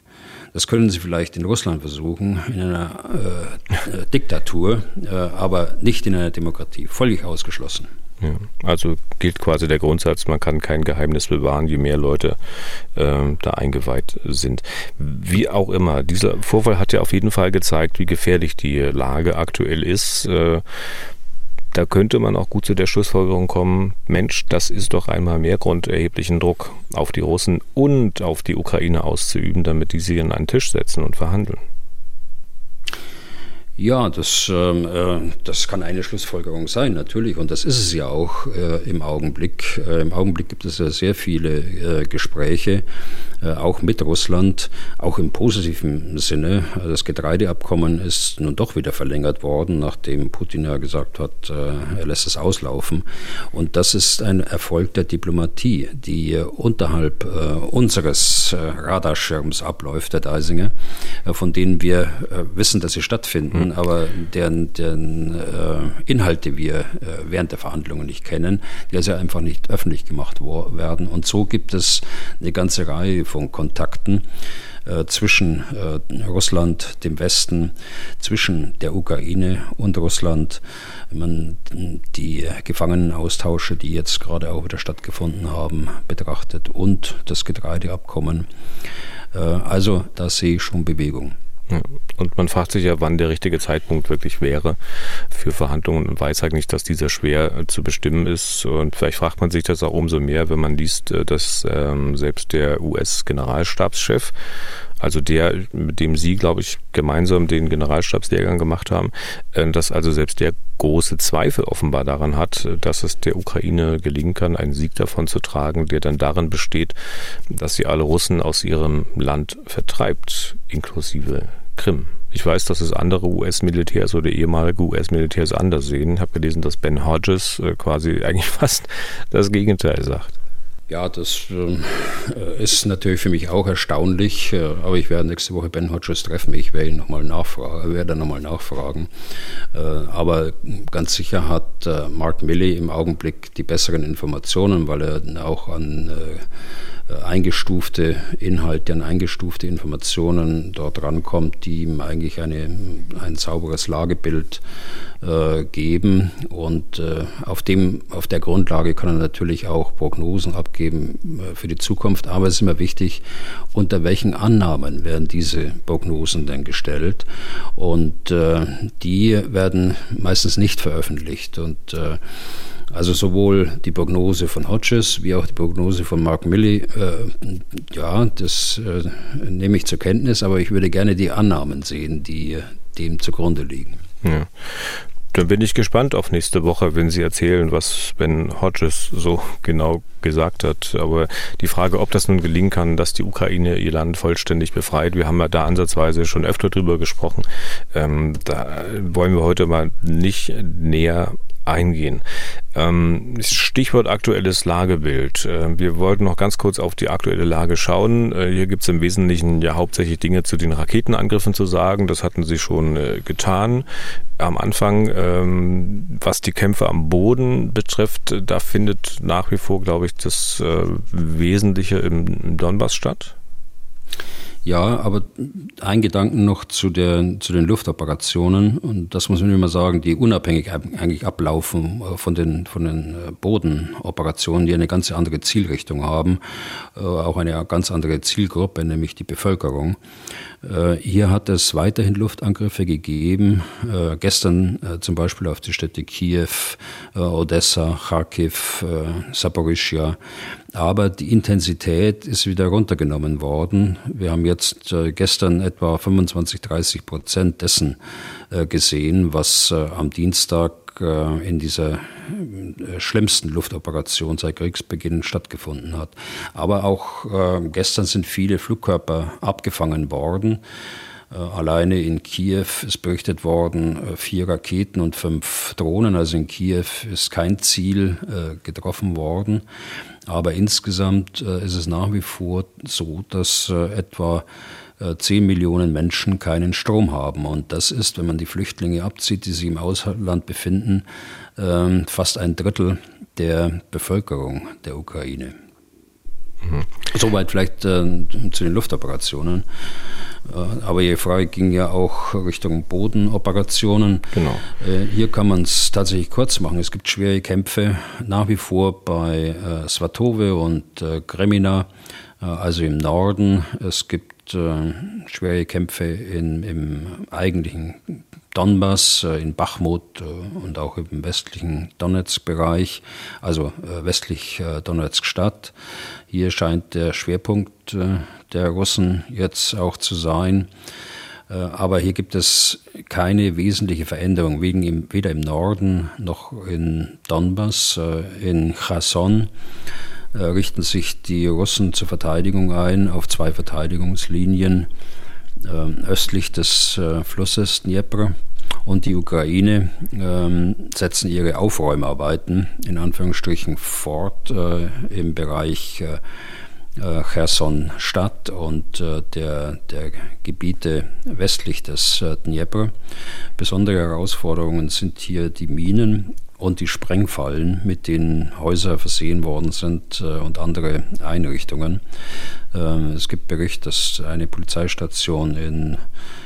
Das können Sie vielleicht in Russland versuchen, in einer äh, äh Diktatur, äh, aber nicht in einer Demokratie. Völlig ausgeschlossen. Ja, also gilt quasi der Grundsatz, man kann kein Geheimnis bewahren, je mehr Leute äh, da eingeweiht sind. Wie auch immer, dieser Vorfall hat ja auf jeden Fall gezeigt, wie gefährlich die Lage aktuell ist. Da könnte man auch gut zu der Schlussfolgerung kommen, Mensch, das ist doch einmal mehr Grund, erheblichen Druck auf die Russen und auf die Ukraine auszuüben, damit die sie an einen Tisch setzen und verhandeln. Ja, das, ähm, äh, das kann eine Schlussfolgerung sein, natürlich. Und das ist es ja auch äh, im Augenblick. Äh, Im Augenblick gibt es ja sehr viele äh, Gespräche, äh, auch mit Russland, auch im positiven Sinne. Das Getreideabkommen ist nun doch wieder verlängert worden, nachdem Putin ja gesagt hat, äh, er lässt es auslaufen. Und das ist ein Erfolg der Diplomatie, die unterhalb unseres Radarschirms abläuft, der Deisinger, von denen wir wissen, dass sie stattfinden Verhandlungen, aber deren, deren äh, Inhalte wir äh, während der Verhandlungen nicht kennen, die also einfach nicht öffentlich gemacht werden. Und so gibt es eine ganze Reihe von Kontakten äh, zwischen äh, Russland, dem Westen, zwischen der Ukraine und Russland. Wenn man die Gefangenenaustausche, die jetzt gerade auch wieder stattgefunden haben, betrachtet und das Getreideabkommen. Äh, also da sehe ich schon Bewegung. Und man fragt sich ja, wann der richtige Zeitpunkt wirklich wäre für Verhandlungen und weiß eigentlich, dass dieser schwer äh, zu bestimmen ist. Und vielleicht fragt man sich das auch umso mehr, wenn man liest, äh, dass ähm, selbst der US-Generalstabschef also der, mit dem Sie, glaube ich, gemeinsam den Generalstabslehrgang gemacht haben, äh, dass also selbst der große Zweifel offenbar daran hat, dass es der Ukraine gelingen kann, einen Sieg davon zu tragen, der dann darin besteht, dass sie alle Russen aus ihrem Land vertreibt, inklusive Krim. Ich weiß, dass es andere US-Militärs oder ehemalige US-Militärs anders sehen. Ich habe gelesen, dass Ben Hodges äh, quasi eigentlich fast das Gegenteil sagt. Ja, das äh, ist natürlich für mich auch erstaunlich, äh, aber ich werde nächste Woche Ben Hodges treffen. Ich werde ihn nochmal nachfragen, werde nochmal nachfragen. Aber ganz sicher hat Mark Milley im Augenblick die besseren Informationen, weil er auch an eingestufte Inhalte, an eingestufte Informationen dort rankommt, die ihm eigentlich eine, ein sauberes Lagebild äh, geben. Und äh, auf, dem, auf der Grundlage kann er natürlich auch Prognosen abgeben äh, für die Zukunft. Aber es ist immer wichtig, unter welchen Annahmen werden diese Prognosen denn gestellt. Und äh, die werden meistens nicht veröffentlicht. Und äh, also sowohl die Prognose von Hodges wie auch die Prognose von Mark Milley, äh, ja, das äh, nehme ich zur Kenntnis, aber ich würde gerne die Annahmen sehen, die dem zugrunde liegen. Ja. Dann bin ich gespannt auf nächste Woche, wenn Sie erzählen, was Ben Hodges so genau gesagt hat. Aber die Frage, ob das nun gelingen kann, dass die Ukraine ihr Land vollständig befreit, wir haben ja da ansatzweise schon öfter drüber gesprochen. Ähm, da wollen wir heute mal nicht näher eingehen. Ähm, Stichwort aktuelles Lagebild. Äh, wir wollten noch ganz kurz auf die aktuelle Lage schauen. Äh, hier gibt es im Wesentlichen ja hauptsächlich Dinge zu den Raketenangriffen zu sagen. Das hatten Sie schon äh, getan. Am Anfang, ähm, was die Kämpfe am Boden betrifft, da findet nach wie vor, glaube ich, das Wesentliche im Donbass statt. Ja, aber ein Gedanken noch zu, der, zu den Luftoperationen. Und das muss man immer sagen, die unabhängig eigentlich ablaufen äh, von den, von den äh, Bodenoperationen, die eine ganz andere Zielrichtung haben, äh, auch eine ganz andere Zielgruppe, nämlich die Bevölkerung. Hier hat es weiterhin Luftangriffe gegeben. Gestern zum Beispiel auf die Städte Kiew, Odessa, Kharkiv, Saporischia. Aber die Intensität ist wieder runtergenommen worden. Wir haben jetzt äh, gestern etwa 25, 30 Prozent dessen äh, gesehen, was äh, am Dienstag in dieser schlimmsten Luftoperation seit Kriegsbeginn stattgefunden hat. Aber auch gestern sind viele Flugkörper abgefangen worden. Äh, alleine in Kiew ist berichtet worden, äh, vier Raketen und fünf Drohnen. Also in Kiew ist kein Ziel äh, getroffen worden. Aber insgesamt ist es nach wie vor so, dass etwa 10 Millionen Menschen keinen Strom haben. Und das ist, wenn man die Flüchtlinge abzieht, die sich im Ausland befinden, ähm, fast ein Drittel der Bevölkerung der Ukraine. Mhm. Soweit vielleicht äh, zu den Luftoperationen. Äh, aber Ihre Frage ging ja auch Richtung Bodenoperationen. Genau. Äh, hier kann man es tatsächlich kurz machen. Es gibt schwere Kämpfe nach wie vor bei äh, Svatove und äh, Gremina, äh, also im Norden. Es gibt äh, schwere Kämpfe in, im eigentlichen Donbass, äh, in Bachmut äh, und auch im westlichen Donetsk-Bereich, also äh, westlich Donetsk-Stadt. Hier scheint der Schwerpunkt der Russen jetzt auch zu sein. Aber hier gibt es keine wesentliche Veränderung, weder im Norden noch in Donbass. In Cherson richten sich die Russen zur Verteidigung ein auf zwei Verteidigungslinien östlich des äh, Flusses Dnieper und die Ukraine ähm, setzen ihre Aufräumarbeiten in Anführungsstrichen fort äh, im Bereich äh, äh Cherson Stadt und äh, der, der Gebiete westlich des äh, Dnieper. Besondere Herausforderungen sind hier die Minen und die Sprengfallen, mit denen Häuser versehen worden sind äh, und andere Einrichtungen. Ähm, es gibt Bericht, dass eine Polizeistation in,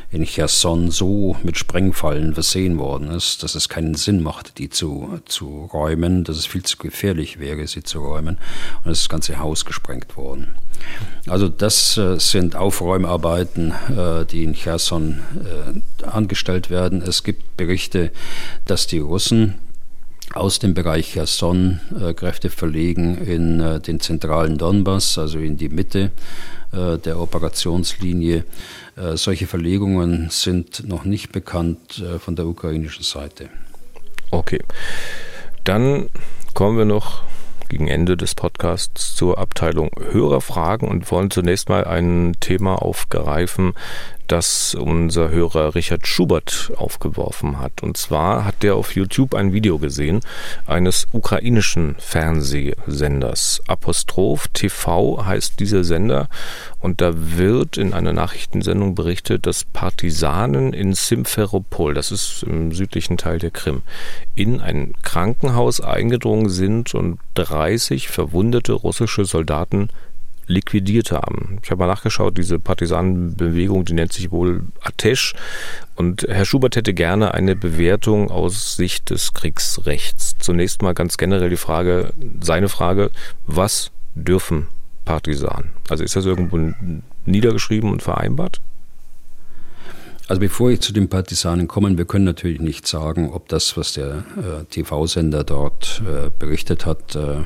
in Cherson so mit Sprengfallen versehen worden ist, dass es keinen Sinn macht, die zu, zu räumen, dass es viel zu gefährlich wäre, sie zu räumen. Und das ganze Haus gesprengt worden. Also das äh, sind Aufräumarbeiten, äh, die in Cherson angestellt werden. Es gibt Berichte, dass die Russen aus dem Bereich Cherson äh, Kräfte verlegen in äh, den zentralen Donbass, also in die Mitte äh, der Operationslinie. Solche Verlegungen sind noch nicht bekannt von der ukrainischen Seite. Okay. Dann kommen wir noch gegen Ende des Podcasts zur Abteilung Hörerfragen und wollen zunächst mal ein Thema aufgreifen, das unser Hörer Richard Schubert aufgeworfen hat. Und zwar hat der auf YouTube ein Video gesehen eines ukrainischen Fernsehsenders. Apostroph TV heißt dieser Sender und da wird in einer Nachrichtensendung berichtet, dass Partisanen in Simferopol, das ist im südlichen Teil der Krim, in ein Krankenhaus eingedrungen sind und 30 verwundete russische Soldaten liquidiert haben. Ich habe mal nachgeschaut, diese Partisanenbewegung, die nennt sich wohl Atesh. Und Herr Schubert hätte gerne eine Bewertung aus Sicht des Kriegsrechts. Zunächst mal ganz generell die Frage, seine Frage, was dürfen Partisanen? Also ist das irgendwo niedergeschrieben und vereinbart? Also bevor ich zu den Partisanen komme, wir können natürlich nicht sagen, ob das, was der äh, TV-Sender dort äh, berichtet hat, äh,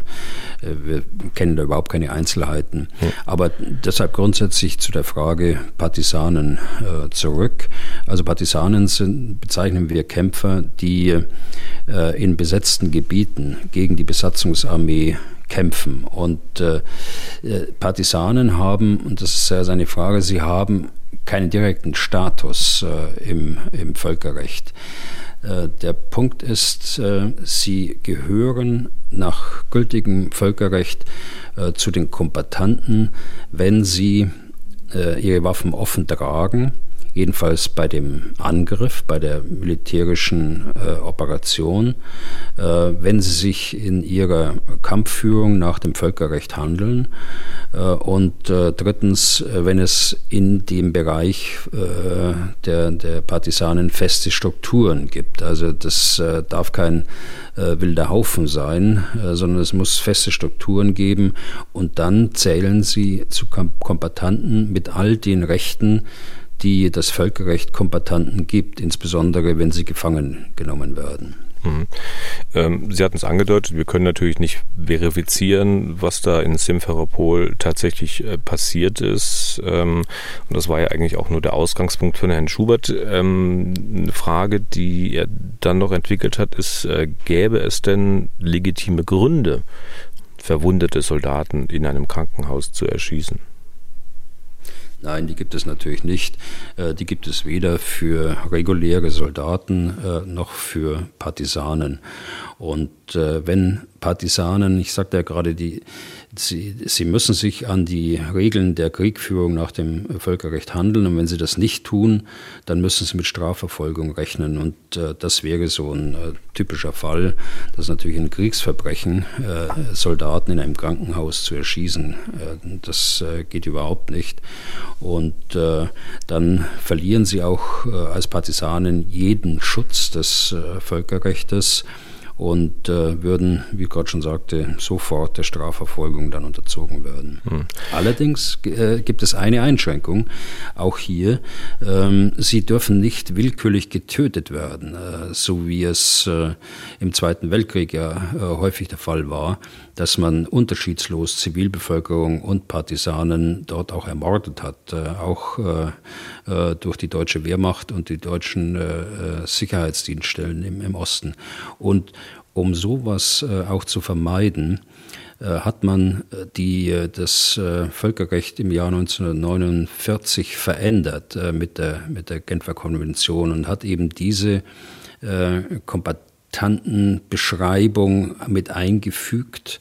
wir kennen da überhaupt keine Einzelheiten. Hm. Aber deshalb grundsätzlich zu der Frage Partisanen äh, zurück. Also Partisanen sind, bezeichnen wir Kämpfer, die äh, in besetzten Gebieten gegen die Besatzungsarmee kämpfen. Und äh, Partisanen haben, und das ist ja seine Frage, sie haben keinen direkten Status äh, im, im Völkerrecht. Äh, der Punkt ist, äh, sie gehören nach gültigem Völkerrecht äh, zu den Kombatanten, wenn sie ihre Waffen offen tragen jedenfalls bei dem Angriff, bei der militärischen äh, Operation, äh, wenn sie sich in ihrer Kampfführung nach dem Völkerrecht handeln äh, und äh, drittens, äh, wenn es in dem Bereich äh, der, der Partisanen feste Strukturen gibt. Also das darf kein wilder Haufen sein, sondern es muss feste Strukturen geben und dann zählen sie zu Kombatanten mit all den Rechten, die das Völkerrecht Kombatanten gibt, insbesondere wenn sie gefangen genommen werden. Mhm. Ähm, Sie hatten es angedeutet, wir können natürlich nicht verifizieren, was da in Simferopol tatsächlich äh, passiert ist. Ähm, und das war ja eigentlich auch nur der Ausgangspunkt von Herrn Schubert. Ähm, eine Frage, die er dann noch entwickelt hat, ist, äh, gäbe es denn legitime Gründe, verwundete Soldaten in einem Krankenhaus zu erschießen? Nein, die gibt es natürlich nicht. Äh, die gibt es weder für reguläre Soldaten äh, noch für Partisanen. Und äh, wenn Partisanen, ich sagte ja gerade, die, sie, sie müssen sich an die Regeln der Kriegführung nach dem Völkerrecht handeln und wenn sie das nicht tun, dann müssen sie mit Strafverfolgung rechnen. Und äh, das wäre so ein äh, typischer Fall, dass natürlich ein Kriegsverbrechen äh, Soldaten in einem Krankenhaus zu erschießen, äh, das äh, geht überhaupt nicht. Und dann verlieren sie auch als Partisanen jeden Schutz des Völkerrechtes und äh, würden, wie Gott schon sagte, sofort der Strafverfolgung dann unterzogen werden. Hm. Allerdings äh, gibt es eine Einschränkung, auch hier. Ähm, sie dürfen nicht willkürlich getötet werden, äh, so wie es äh, im Zweiten Weltkrieg ja äh, häufig der Fall war, dass man unterschiedslos Zivilbevölkerung und Partisanen dort auch ermordet hat, äh, auch durch die deutsche Wehrmacht und die deutschen Sicherheitsdienststellen im, im Osten. Und um sowas äh, auch zu vermeiden, äh, hat man äh, die, das Völkerrecht im Jahr 1949 verändert mit der, mit der Genfer Konvention und hat eben diese kompatenten Beschreibung mit eingefügt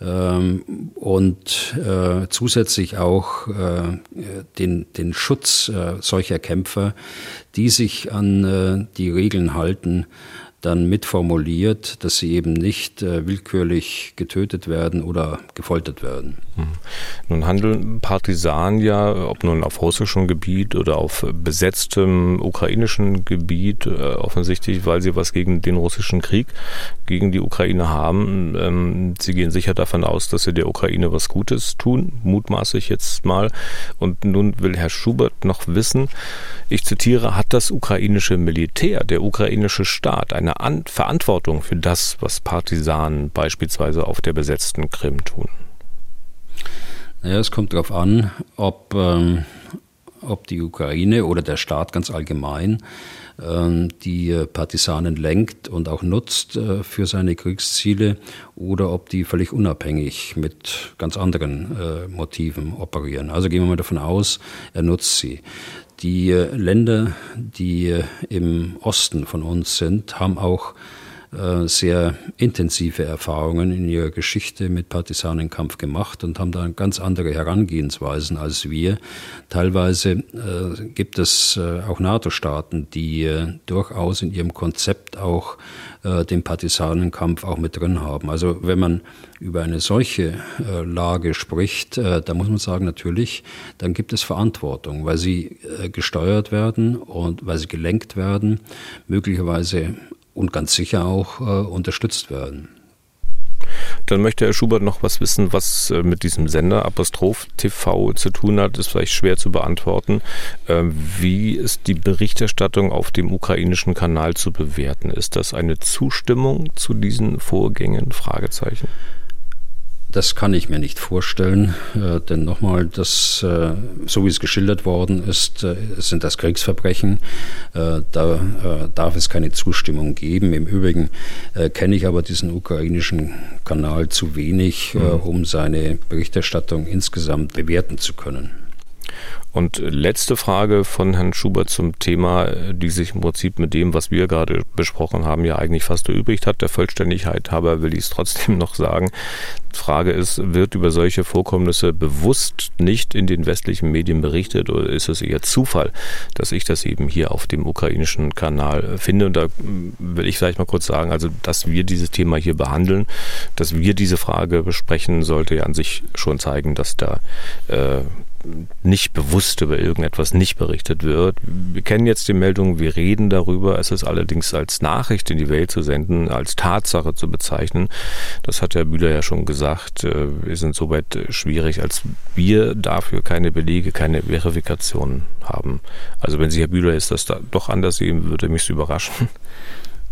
ähm, und zusätzlich auch den, den Schutz solcher Kämpfer, die sich an die Regeln halten, dann mitformuliert, dass sie eben nicht äh, willkürlich getötet werden oder gefoltert werden. Hm. Nun handeln Partisanen ja, ob nun auf russischem Gebiet oder auf besetztem ukrainischem Gebiet, äh, offensichtlich, weil sie was gegen den russischen Krieg, gegen die Ukraine haben. Ähm, sie gehen sicher davon aus, dass sie der Ukraine was Gutes tun, mutmaßlich jetzt mal. Und nun will Herr Schubert noch wissen, ich zitiere, hat das ukrainische Militär, der ukrainische Staat eine eine Verantwortung für das, was Partisanen beispielsweise auf der besetzten Krim tun? Naja, es kommt darauf an, ob, ähm, ob die Ukraine oder der Staat ganz allgemein ähm, die Partisanen lenkt und auch nutzt äh, für seine Kriegsziele oder ob die völlig unabhängig mit ganz anderen äh, Motiven operieren. Also gehen wir mal davon aus, er nutzt sie. Die Länder, die im Osten von uns sind, haben auch äh, sehr intensive Erfahrungen in ihrer Geschichte mit Partisanenkampf gemacht und haben da ganz andere Herangehensweisen als wir. Teilweise äh, gibt es äh, auch NATO-Staaten, die äh, durchaus in ihrem Konzept auch äh, den Partisanenkampf auch mit drin haben. Also wenn man über eine solche äh, Lage spricht, da muss man sagen, natürlich, dann gibt es Verantwortung, weil sie gesteuert werden und weil sie gelenkt werden, möglicherweise und ganz sicher auch äh, unterstützt werden. Dann möchte Herr Schubert noch was wissen, was äh, mit diesem Sender Apostroph TV zu tun hat. Ist vielleicht schwer zu beantworten. Ähm, wie ist die Berichterstattung auf dem ukrainischen Kanal zu bewerten? Ist das eine Zustimmung zu diesen Vorgängen? Fragezeichen. Das kann ich mir nicht vorstellen, äh, denn nochmal, das, äh, so wie es geschildert worden ist, äh, sind das Kriegsverbrechen. Äh, da äh, darf es keine Zustimmung geben. Im Übrigen äh, kenne ich aber diesen ukrainischen Kanal zu wenig, mhm. um seine Berichterstattung insgesamt bewerten zu können. Und letzte Frage von Herrn Schubert zum Thema, die sich im Prinzip mit dem, was wir gerade besprochen haben, ja eigentlich fast erübrigt hat. Der Vollständigkeit halber will ich es trotzdem noch sagen. Frage ist, wird über solche Vorkommnisse bewusst nicht in den westlichen Medien berichtet oder ist es eher Zufall, dass ich das eben hier auf dem ukrainischen Kanal finde? Und da will ich vielleicht mal kurz sagen, also dass wir dieses Thema hier behandeln, dass wir diese Frage besprechen, sollte ja an sich schon zeigen, dass da äh, nicht bewusst über irgendetwas nicht berichtet wird. Wir kennen jetzt die Meldung, wir reden darüber. Es ist allerdings als Nachricht in die Welt zu senden, als Tatsache zu bezeichnen. Das hat Herr Bühler ja schon gesagt. Äh, wir sind soweit schwierig, als wir dafür keine Belege, keine Verifikation haben. Also wenn Sie, Herr Bühler, ist das da doch anders sehen, würde mich überraschen.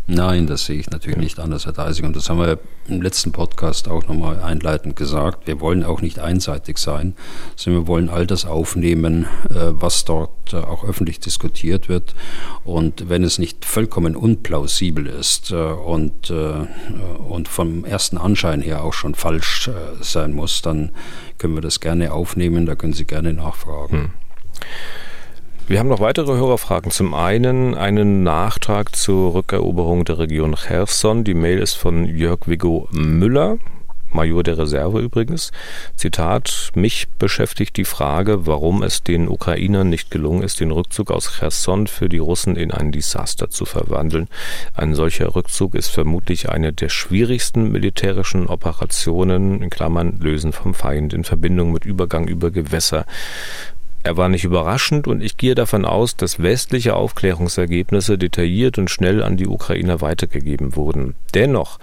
Nein, das sehe ich natürlich nicht anders, Herr Deising. Und das haben wir im letzten Podcast auch nochmal einleitend gesagt. Wir wollen auch nicht einseitig sein, sondern wir wollen all das aufnehmen, äh, was dort äh, auch öffentlich diskutiert wird. Und wenn es nicht vollkommen unplausibel ist äh, und, und vom ersten Anschein her auch schon falsch sein muss, dann können wir das gerne aufnehmen, da können Sie gerne nachfragen. Hm. Wir haben noch weitere Hörerfragen. Zum einen einen Nachtrag zur Rückeroberung der Region Cherson. Die Mail ist von Jörg Viggo Müller. Major der Reserve übrigens. Zitat, mich beschäftigt die Frage, warum es den Ukrainern nicht gelungen ist, den Rückzug aus Cherson für die Russen in ein Desaster zu verwandeln. Ein solcher Rückzug ist vermutlich eine der schwierigsten militärischen Operationen, in Klammern Lösen vom Feind, in Verbindung mit Übergang über Gewässer. Er war nicht überraschend und ich gehe davon aus, dass westliche Aufklärungsergebnisse detailliert und schnell an die Ukrainer weitergegeben wurden. Dennoch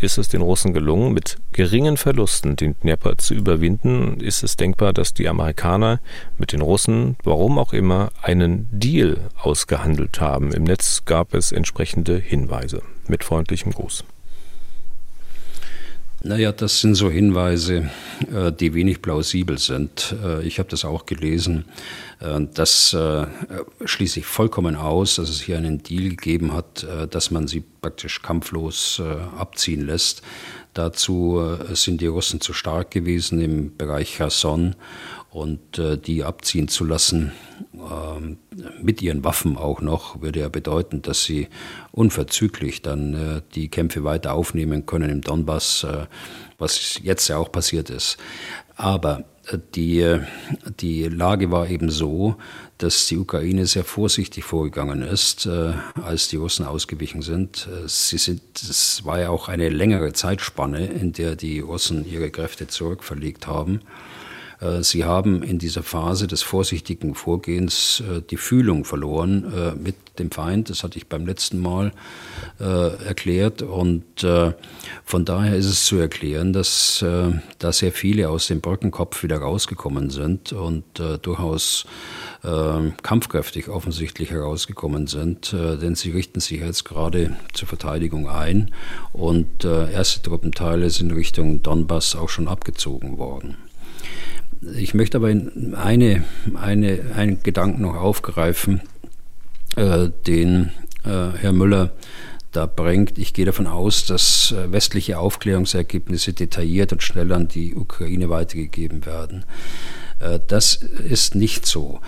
ist es den Russen gelungen, mit geringen Verlusten den Dnepr zu überwinden. Ist es denkbar, dass die Amerikaner mit den Russen, warum auch immer, einen Deal ausgehandelt haben. Im Netz gab es entsprechende Hinweise. Mit freundlichem Gruß. Naja, das sind so Hinweise, äh, die wenig plausibel sind. Äh, ich habe das auch gelesen. Äh, das schließe ich vollkommen aus, dass es hier einen Deal gegeben hat, dass man sie praktisch kampflos abziehen lässt. Dazu sind die Russen zu stark gewesen im Bereich Cherson und äh, die abziehen zu lassen, äh, mit ihren Waffen auch noch, würde ja bedeuten, dass sie unverzüglich dann äh, die Kämpfe weiter aufnehmen können im Donbass, äh, was jetzt ja auch passiert ist. Aber äh, die, die Lage war eben so, dass die Ukraine sehr vorsichtig vorgegangen ist, äh, als die Russen ausgewichen sind. Sie sind. Es war ja auch eine längere Zeitspanne, in der die Russen ihre Kräfte zurückverlegt haben. Äh, sie haben in dieser Phase des vorsichtigen Vorgehens äh, die Fühlung verloren äh, mit dem Feind. Das hatte ich beim letzten Mal erklärt. Und von daher ist es zu erklären, dass da sehr viele aus dem Brückenkopf wieder rausgekommen sind und durchaus kampfkräftig offensichtlich herausgekommen sind, denn sie richten sich jetzt gerade zur Verteidigung ein und erste Truppenteile sind Richtung Donbass auch schon abgezogen worden. Ich möchte aber eine, eine, einen Gedanken noch aufgreifen, äh, den äh, Herr Müller da bringt. Ich gehe davon aus, dass äh, westliche Aufklärungsergebnisse detailliert und schnell an die Ukraine weitergegeben werden. Äh, das ist nicht so.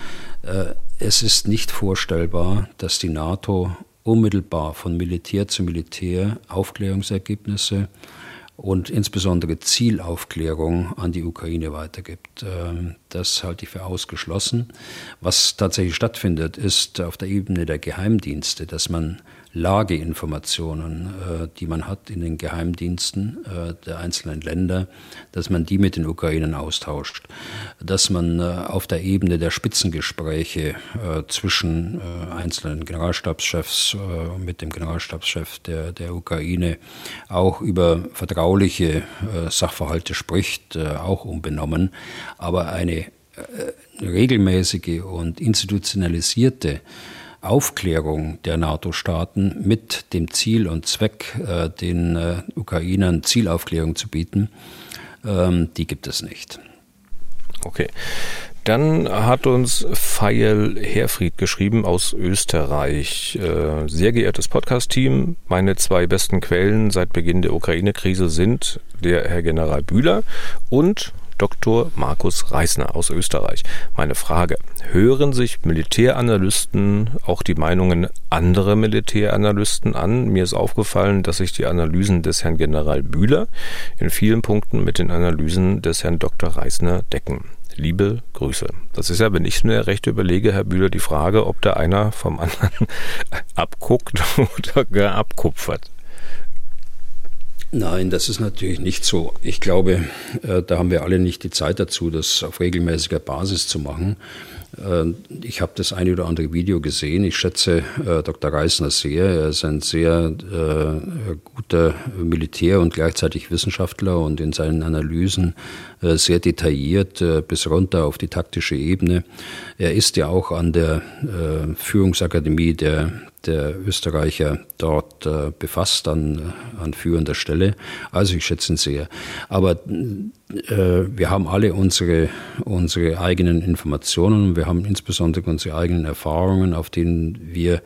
Äh, es ist nicht vorstellbar, dass die NATO unmittelbar von Militär zu Militär Aufklärungsergebnisse und insbesondere Zielaufklärung an die Ukraine weitergibt. Ähm, das halte ich für ausgeschlossen. Was tatsächlich stattfindet, ist auf der Ebene der Geheimdienste, dass man Lageinformationen, äh, die man hat in den Geheimdiensten äh, der einzelnen Länder, dass man die mit den Ukrainern austauscht, dass man äh, auf der Ebene der Spitzengespräche zwischen einzelnen Generalstabschefs mit dem Generalstabschef der, der Ukraine auch über vertrauliche Sachverhalte spricht, auch unbenommen, aber eine regelmäßige und institutionalisierte Aufklärung der NATO-Staaten mit dem Ziel und Zweck, äh, den äh, Ukrainern Zielaufklärung zu bieten, ähm, die gibt es nicht. Okay. Dann hat uns Feil Herfried geschrieben aus Österreich. Äh, sehr geehrtes Podcast-Team, meine zwei besten Quellen seit Beginn der Ukraine-Krise sind der Herr General Bühler und Dr. Markus Reisner aus Österreich. Meine Frage, hören sich Militäranalysten auch die Meinungen anderer Militäranalysten an? Mir ist aufgefallen, dass sich die Analysen des Herrn General Bühler in vielen Punkten mit den Analysen des Herrn Dr. Reisner decken. Liebe Grüße. Das ist ja, wenn ich mir recht überlege, Herr Bühler, die Frage, ob da einer vom anderen abguckt oder gar abkupfert. Nein, das ist natürlich nicht so. Ich glaube, äh, da haben wir alle nicht die Zeit dazu, das auf regelmäßiger Basis zu machen. Äh, ich habe das eine oder andere Video gesehen. Ich schätze äh, Dr. Reisner sehr. Er ist ein sehr guter Militär und gleichzeitig Wissenschaftler und in seinen Analysen sehr detailliert bis runter auf die taktische Ebene. Er ist ja auch an der Führungsakademie der der Österreicher dort äh, befasst an, an führender Stelle. Also ich schätze ihn sehr. Aber äh, wir haben alle unsere, unsere eigenen Informationen, wir haben insbesondere unsere eigenen Erfahrungen, auf denen wir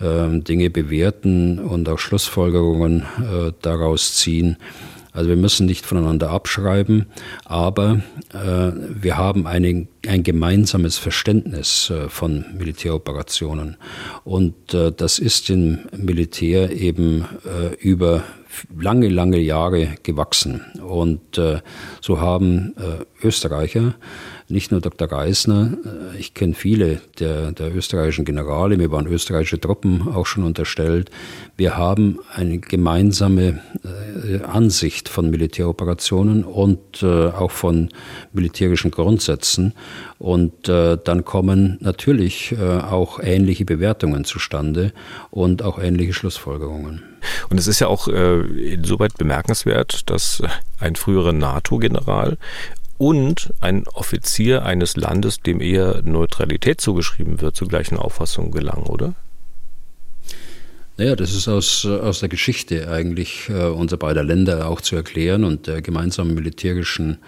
äh, Dinge bewerten und auch Schlussfolgerungen äh, daraus ziehen. Also wir müssen nicht voneinander abschreiben, aber äh, wir haben eine, ein gemeinsames Verständnis äh, von Militäroperationen. Und äh, das ist im Militär eben äh, über lange, lange Jahre gewachsen. Und äh, so haben äh, Österreicher nicht nur Dr. Geisner, äh, ich kenne viele der, der österreichischen Generale, mir waren österreichische Truppen auch schon unterstellt. Wir haben eine gemeinsame äh, Ansicht von Militäroperationen und äh, auch von militärischen Grundsätzen. Und dann kommen natürlich auch ähnliche Bewertungen zustande und auch ähnliche Schlussfolgerungen. Und es ist ja auch äh, insoweit bemerkenswert, dass ein früherer NATO-General und ein Offizier eines Landes, dem eher Neutralität zugeschrieben wird, zur gleichen Auffassung gelangen, oder? Naja, das ist aus, aus der Geschichte eigentlich äh, unserer beider Länder auch zu erklären und der gemeinsamen militärischen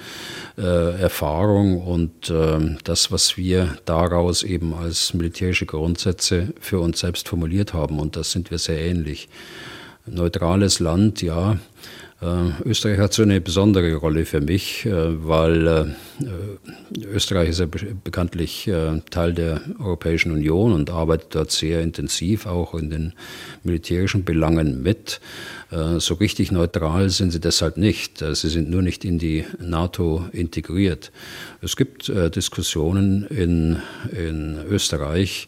äh, Erfahrung und äh, das, was wir daraus eben als militärische Grundsätze für uns selbst formuliert haben. Und das sind wir sehr ähnlich. Neutrales Land, ja, äh, Österreich hat so eine besondere Rolle für mich, äh, weil äh, Österreich ist ja bekanntlich Teil der Europäischen Union und arbeitet dort sehr intensiv auch in den militärischen Belangen mit. So richtig neutral sind sie deshalb nicht. Sie sind nur nicht in die NATO integriert. Es gibt Diskussionen in, in Österreich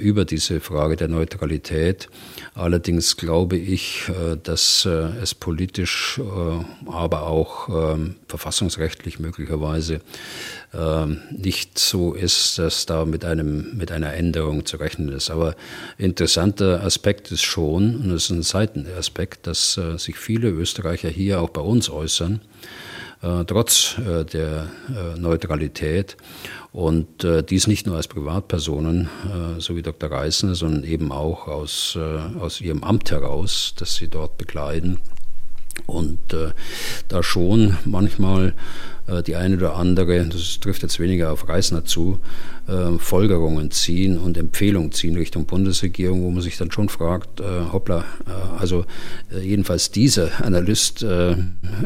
über diese Frage der Neutralität. Allerdings glaube ich, dass es politisch äh, aber auch ähm, verfassungsrechtlich möglicherweise ähm, nicht so ist, dass da mit, einem, mit einer Änderung zu rechnen ist. Aber interessanter Aspekt ist schon, und das ist ein Seitenaspekt, dass äh, sich viele Österreicher hier auch bei uns äußern, äh, trotz der Neutralität. Und dies nicht nur als Privatpersonen, so wie Dr. Reisner, sondern eben auch aus, aus ihrem Amt heraus, das sie dort bekleiden. Und äh, da schon manchmal äh, die eine oder andere, das trifft jetzt weniger auf Reisner zu, äh, Folgerungen ziehen und Empfehlungen ziehen Richtung Bundesregierung, wo man sich dann schon fragt, äh, hoppla, äh, also äh, jedenfalls dieser Analyst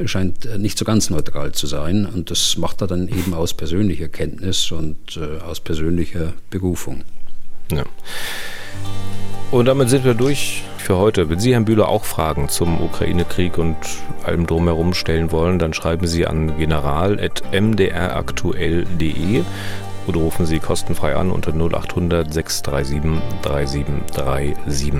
scheint nicht so ganz neutral zu sein. Und das macht er dann eben aus persönlicher Kenntnis und aus persönlicher Berufung. Ja. Und damit sind wir durch für heute. Wenn Sie, Herrn Bühler, auch Fragen zum Ukraine-Krieg und allem drumherum stellen wollen, dann schreiben Sie an general.mdraktuell.de oder rufen Sie kostenfrei an unter 0800 637 3737.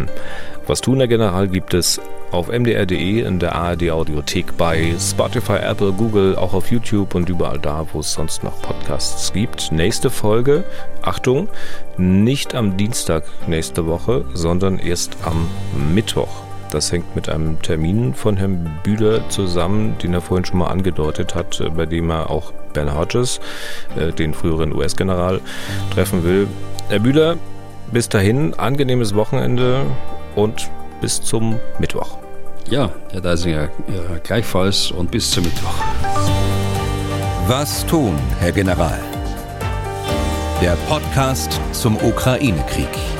Was tun, Herr General, gibt es auf mdr.de, in der ARD Audiothek, bei Spotify, Apple, Google, auch auf YouTube und überall da, wo es sonst noch Podcasts gibt. Nächste Folge, Achtung, nicht am Dienstag nächste Woche, sondern erst am Mittwoch. Das hängt mit einem Termin von Herrn Bühler zusammen, den er vorhin schon mal angedeutet hat, bei dem er auch Ben Hodges, äh, den früheren US-General, treffen will. Herr Bühler, bis dahin, angenehmes Wochenende und bis zum Mittwoch. Ja, Herr Deisinger, gleichfalls und bis zum Mittwoch. Was tun, Herr General? Der Podcast zum Ukraine-Krieg.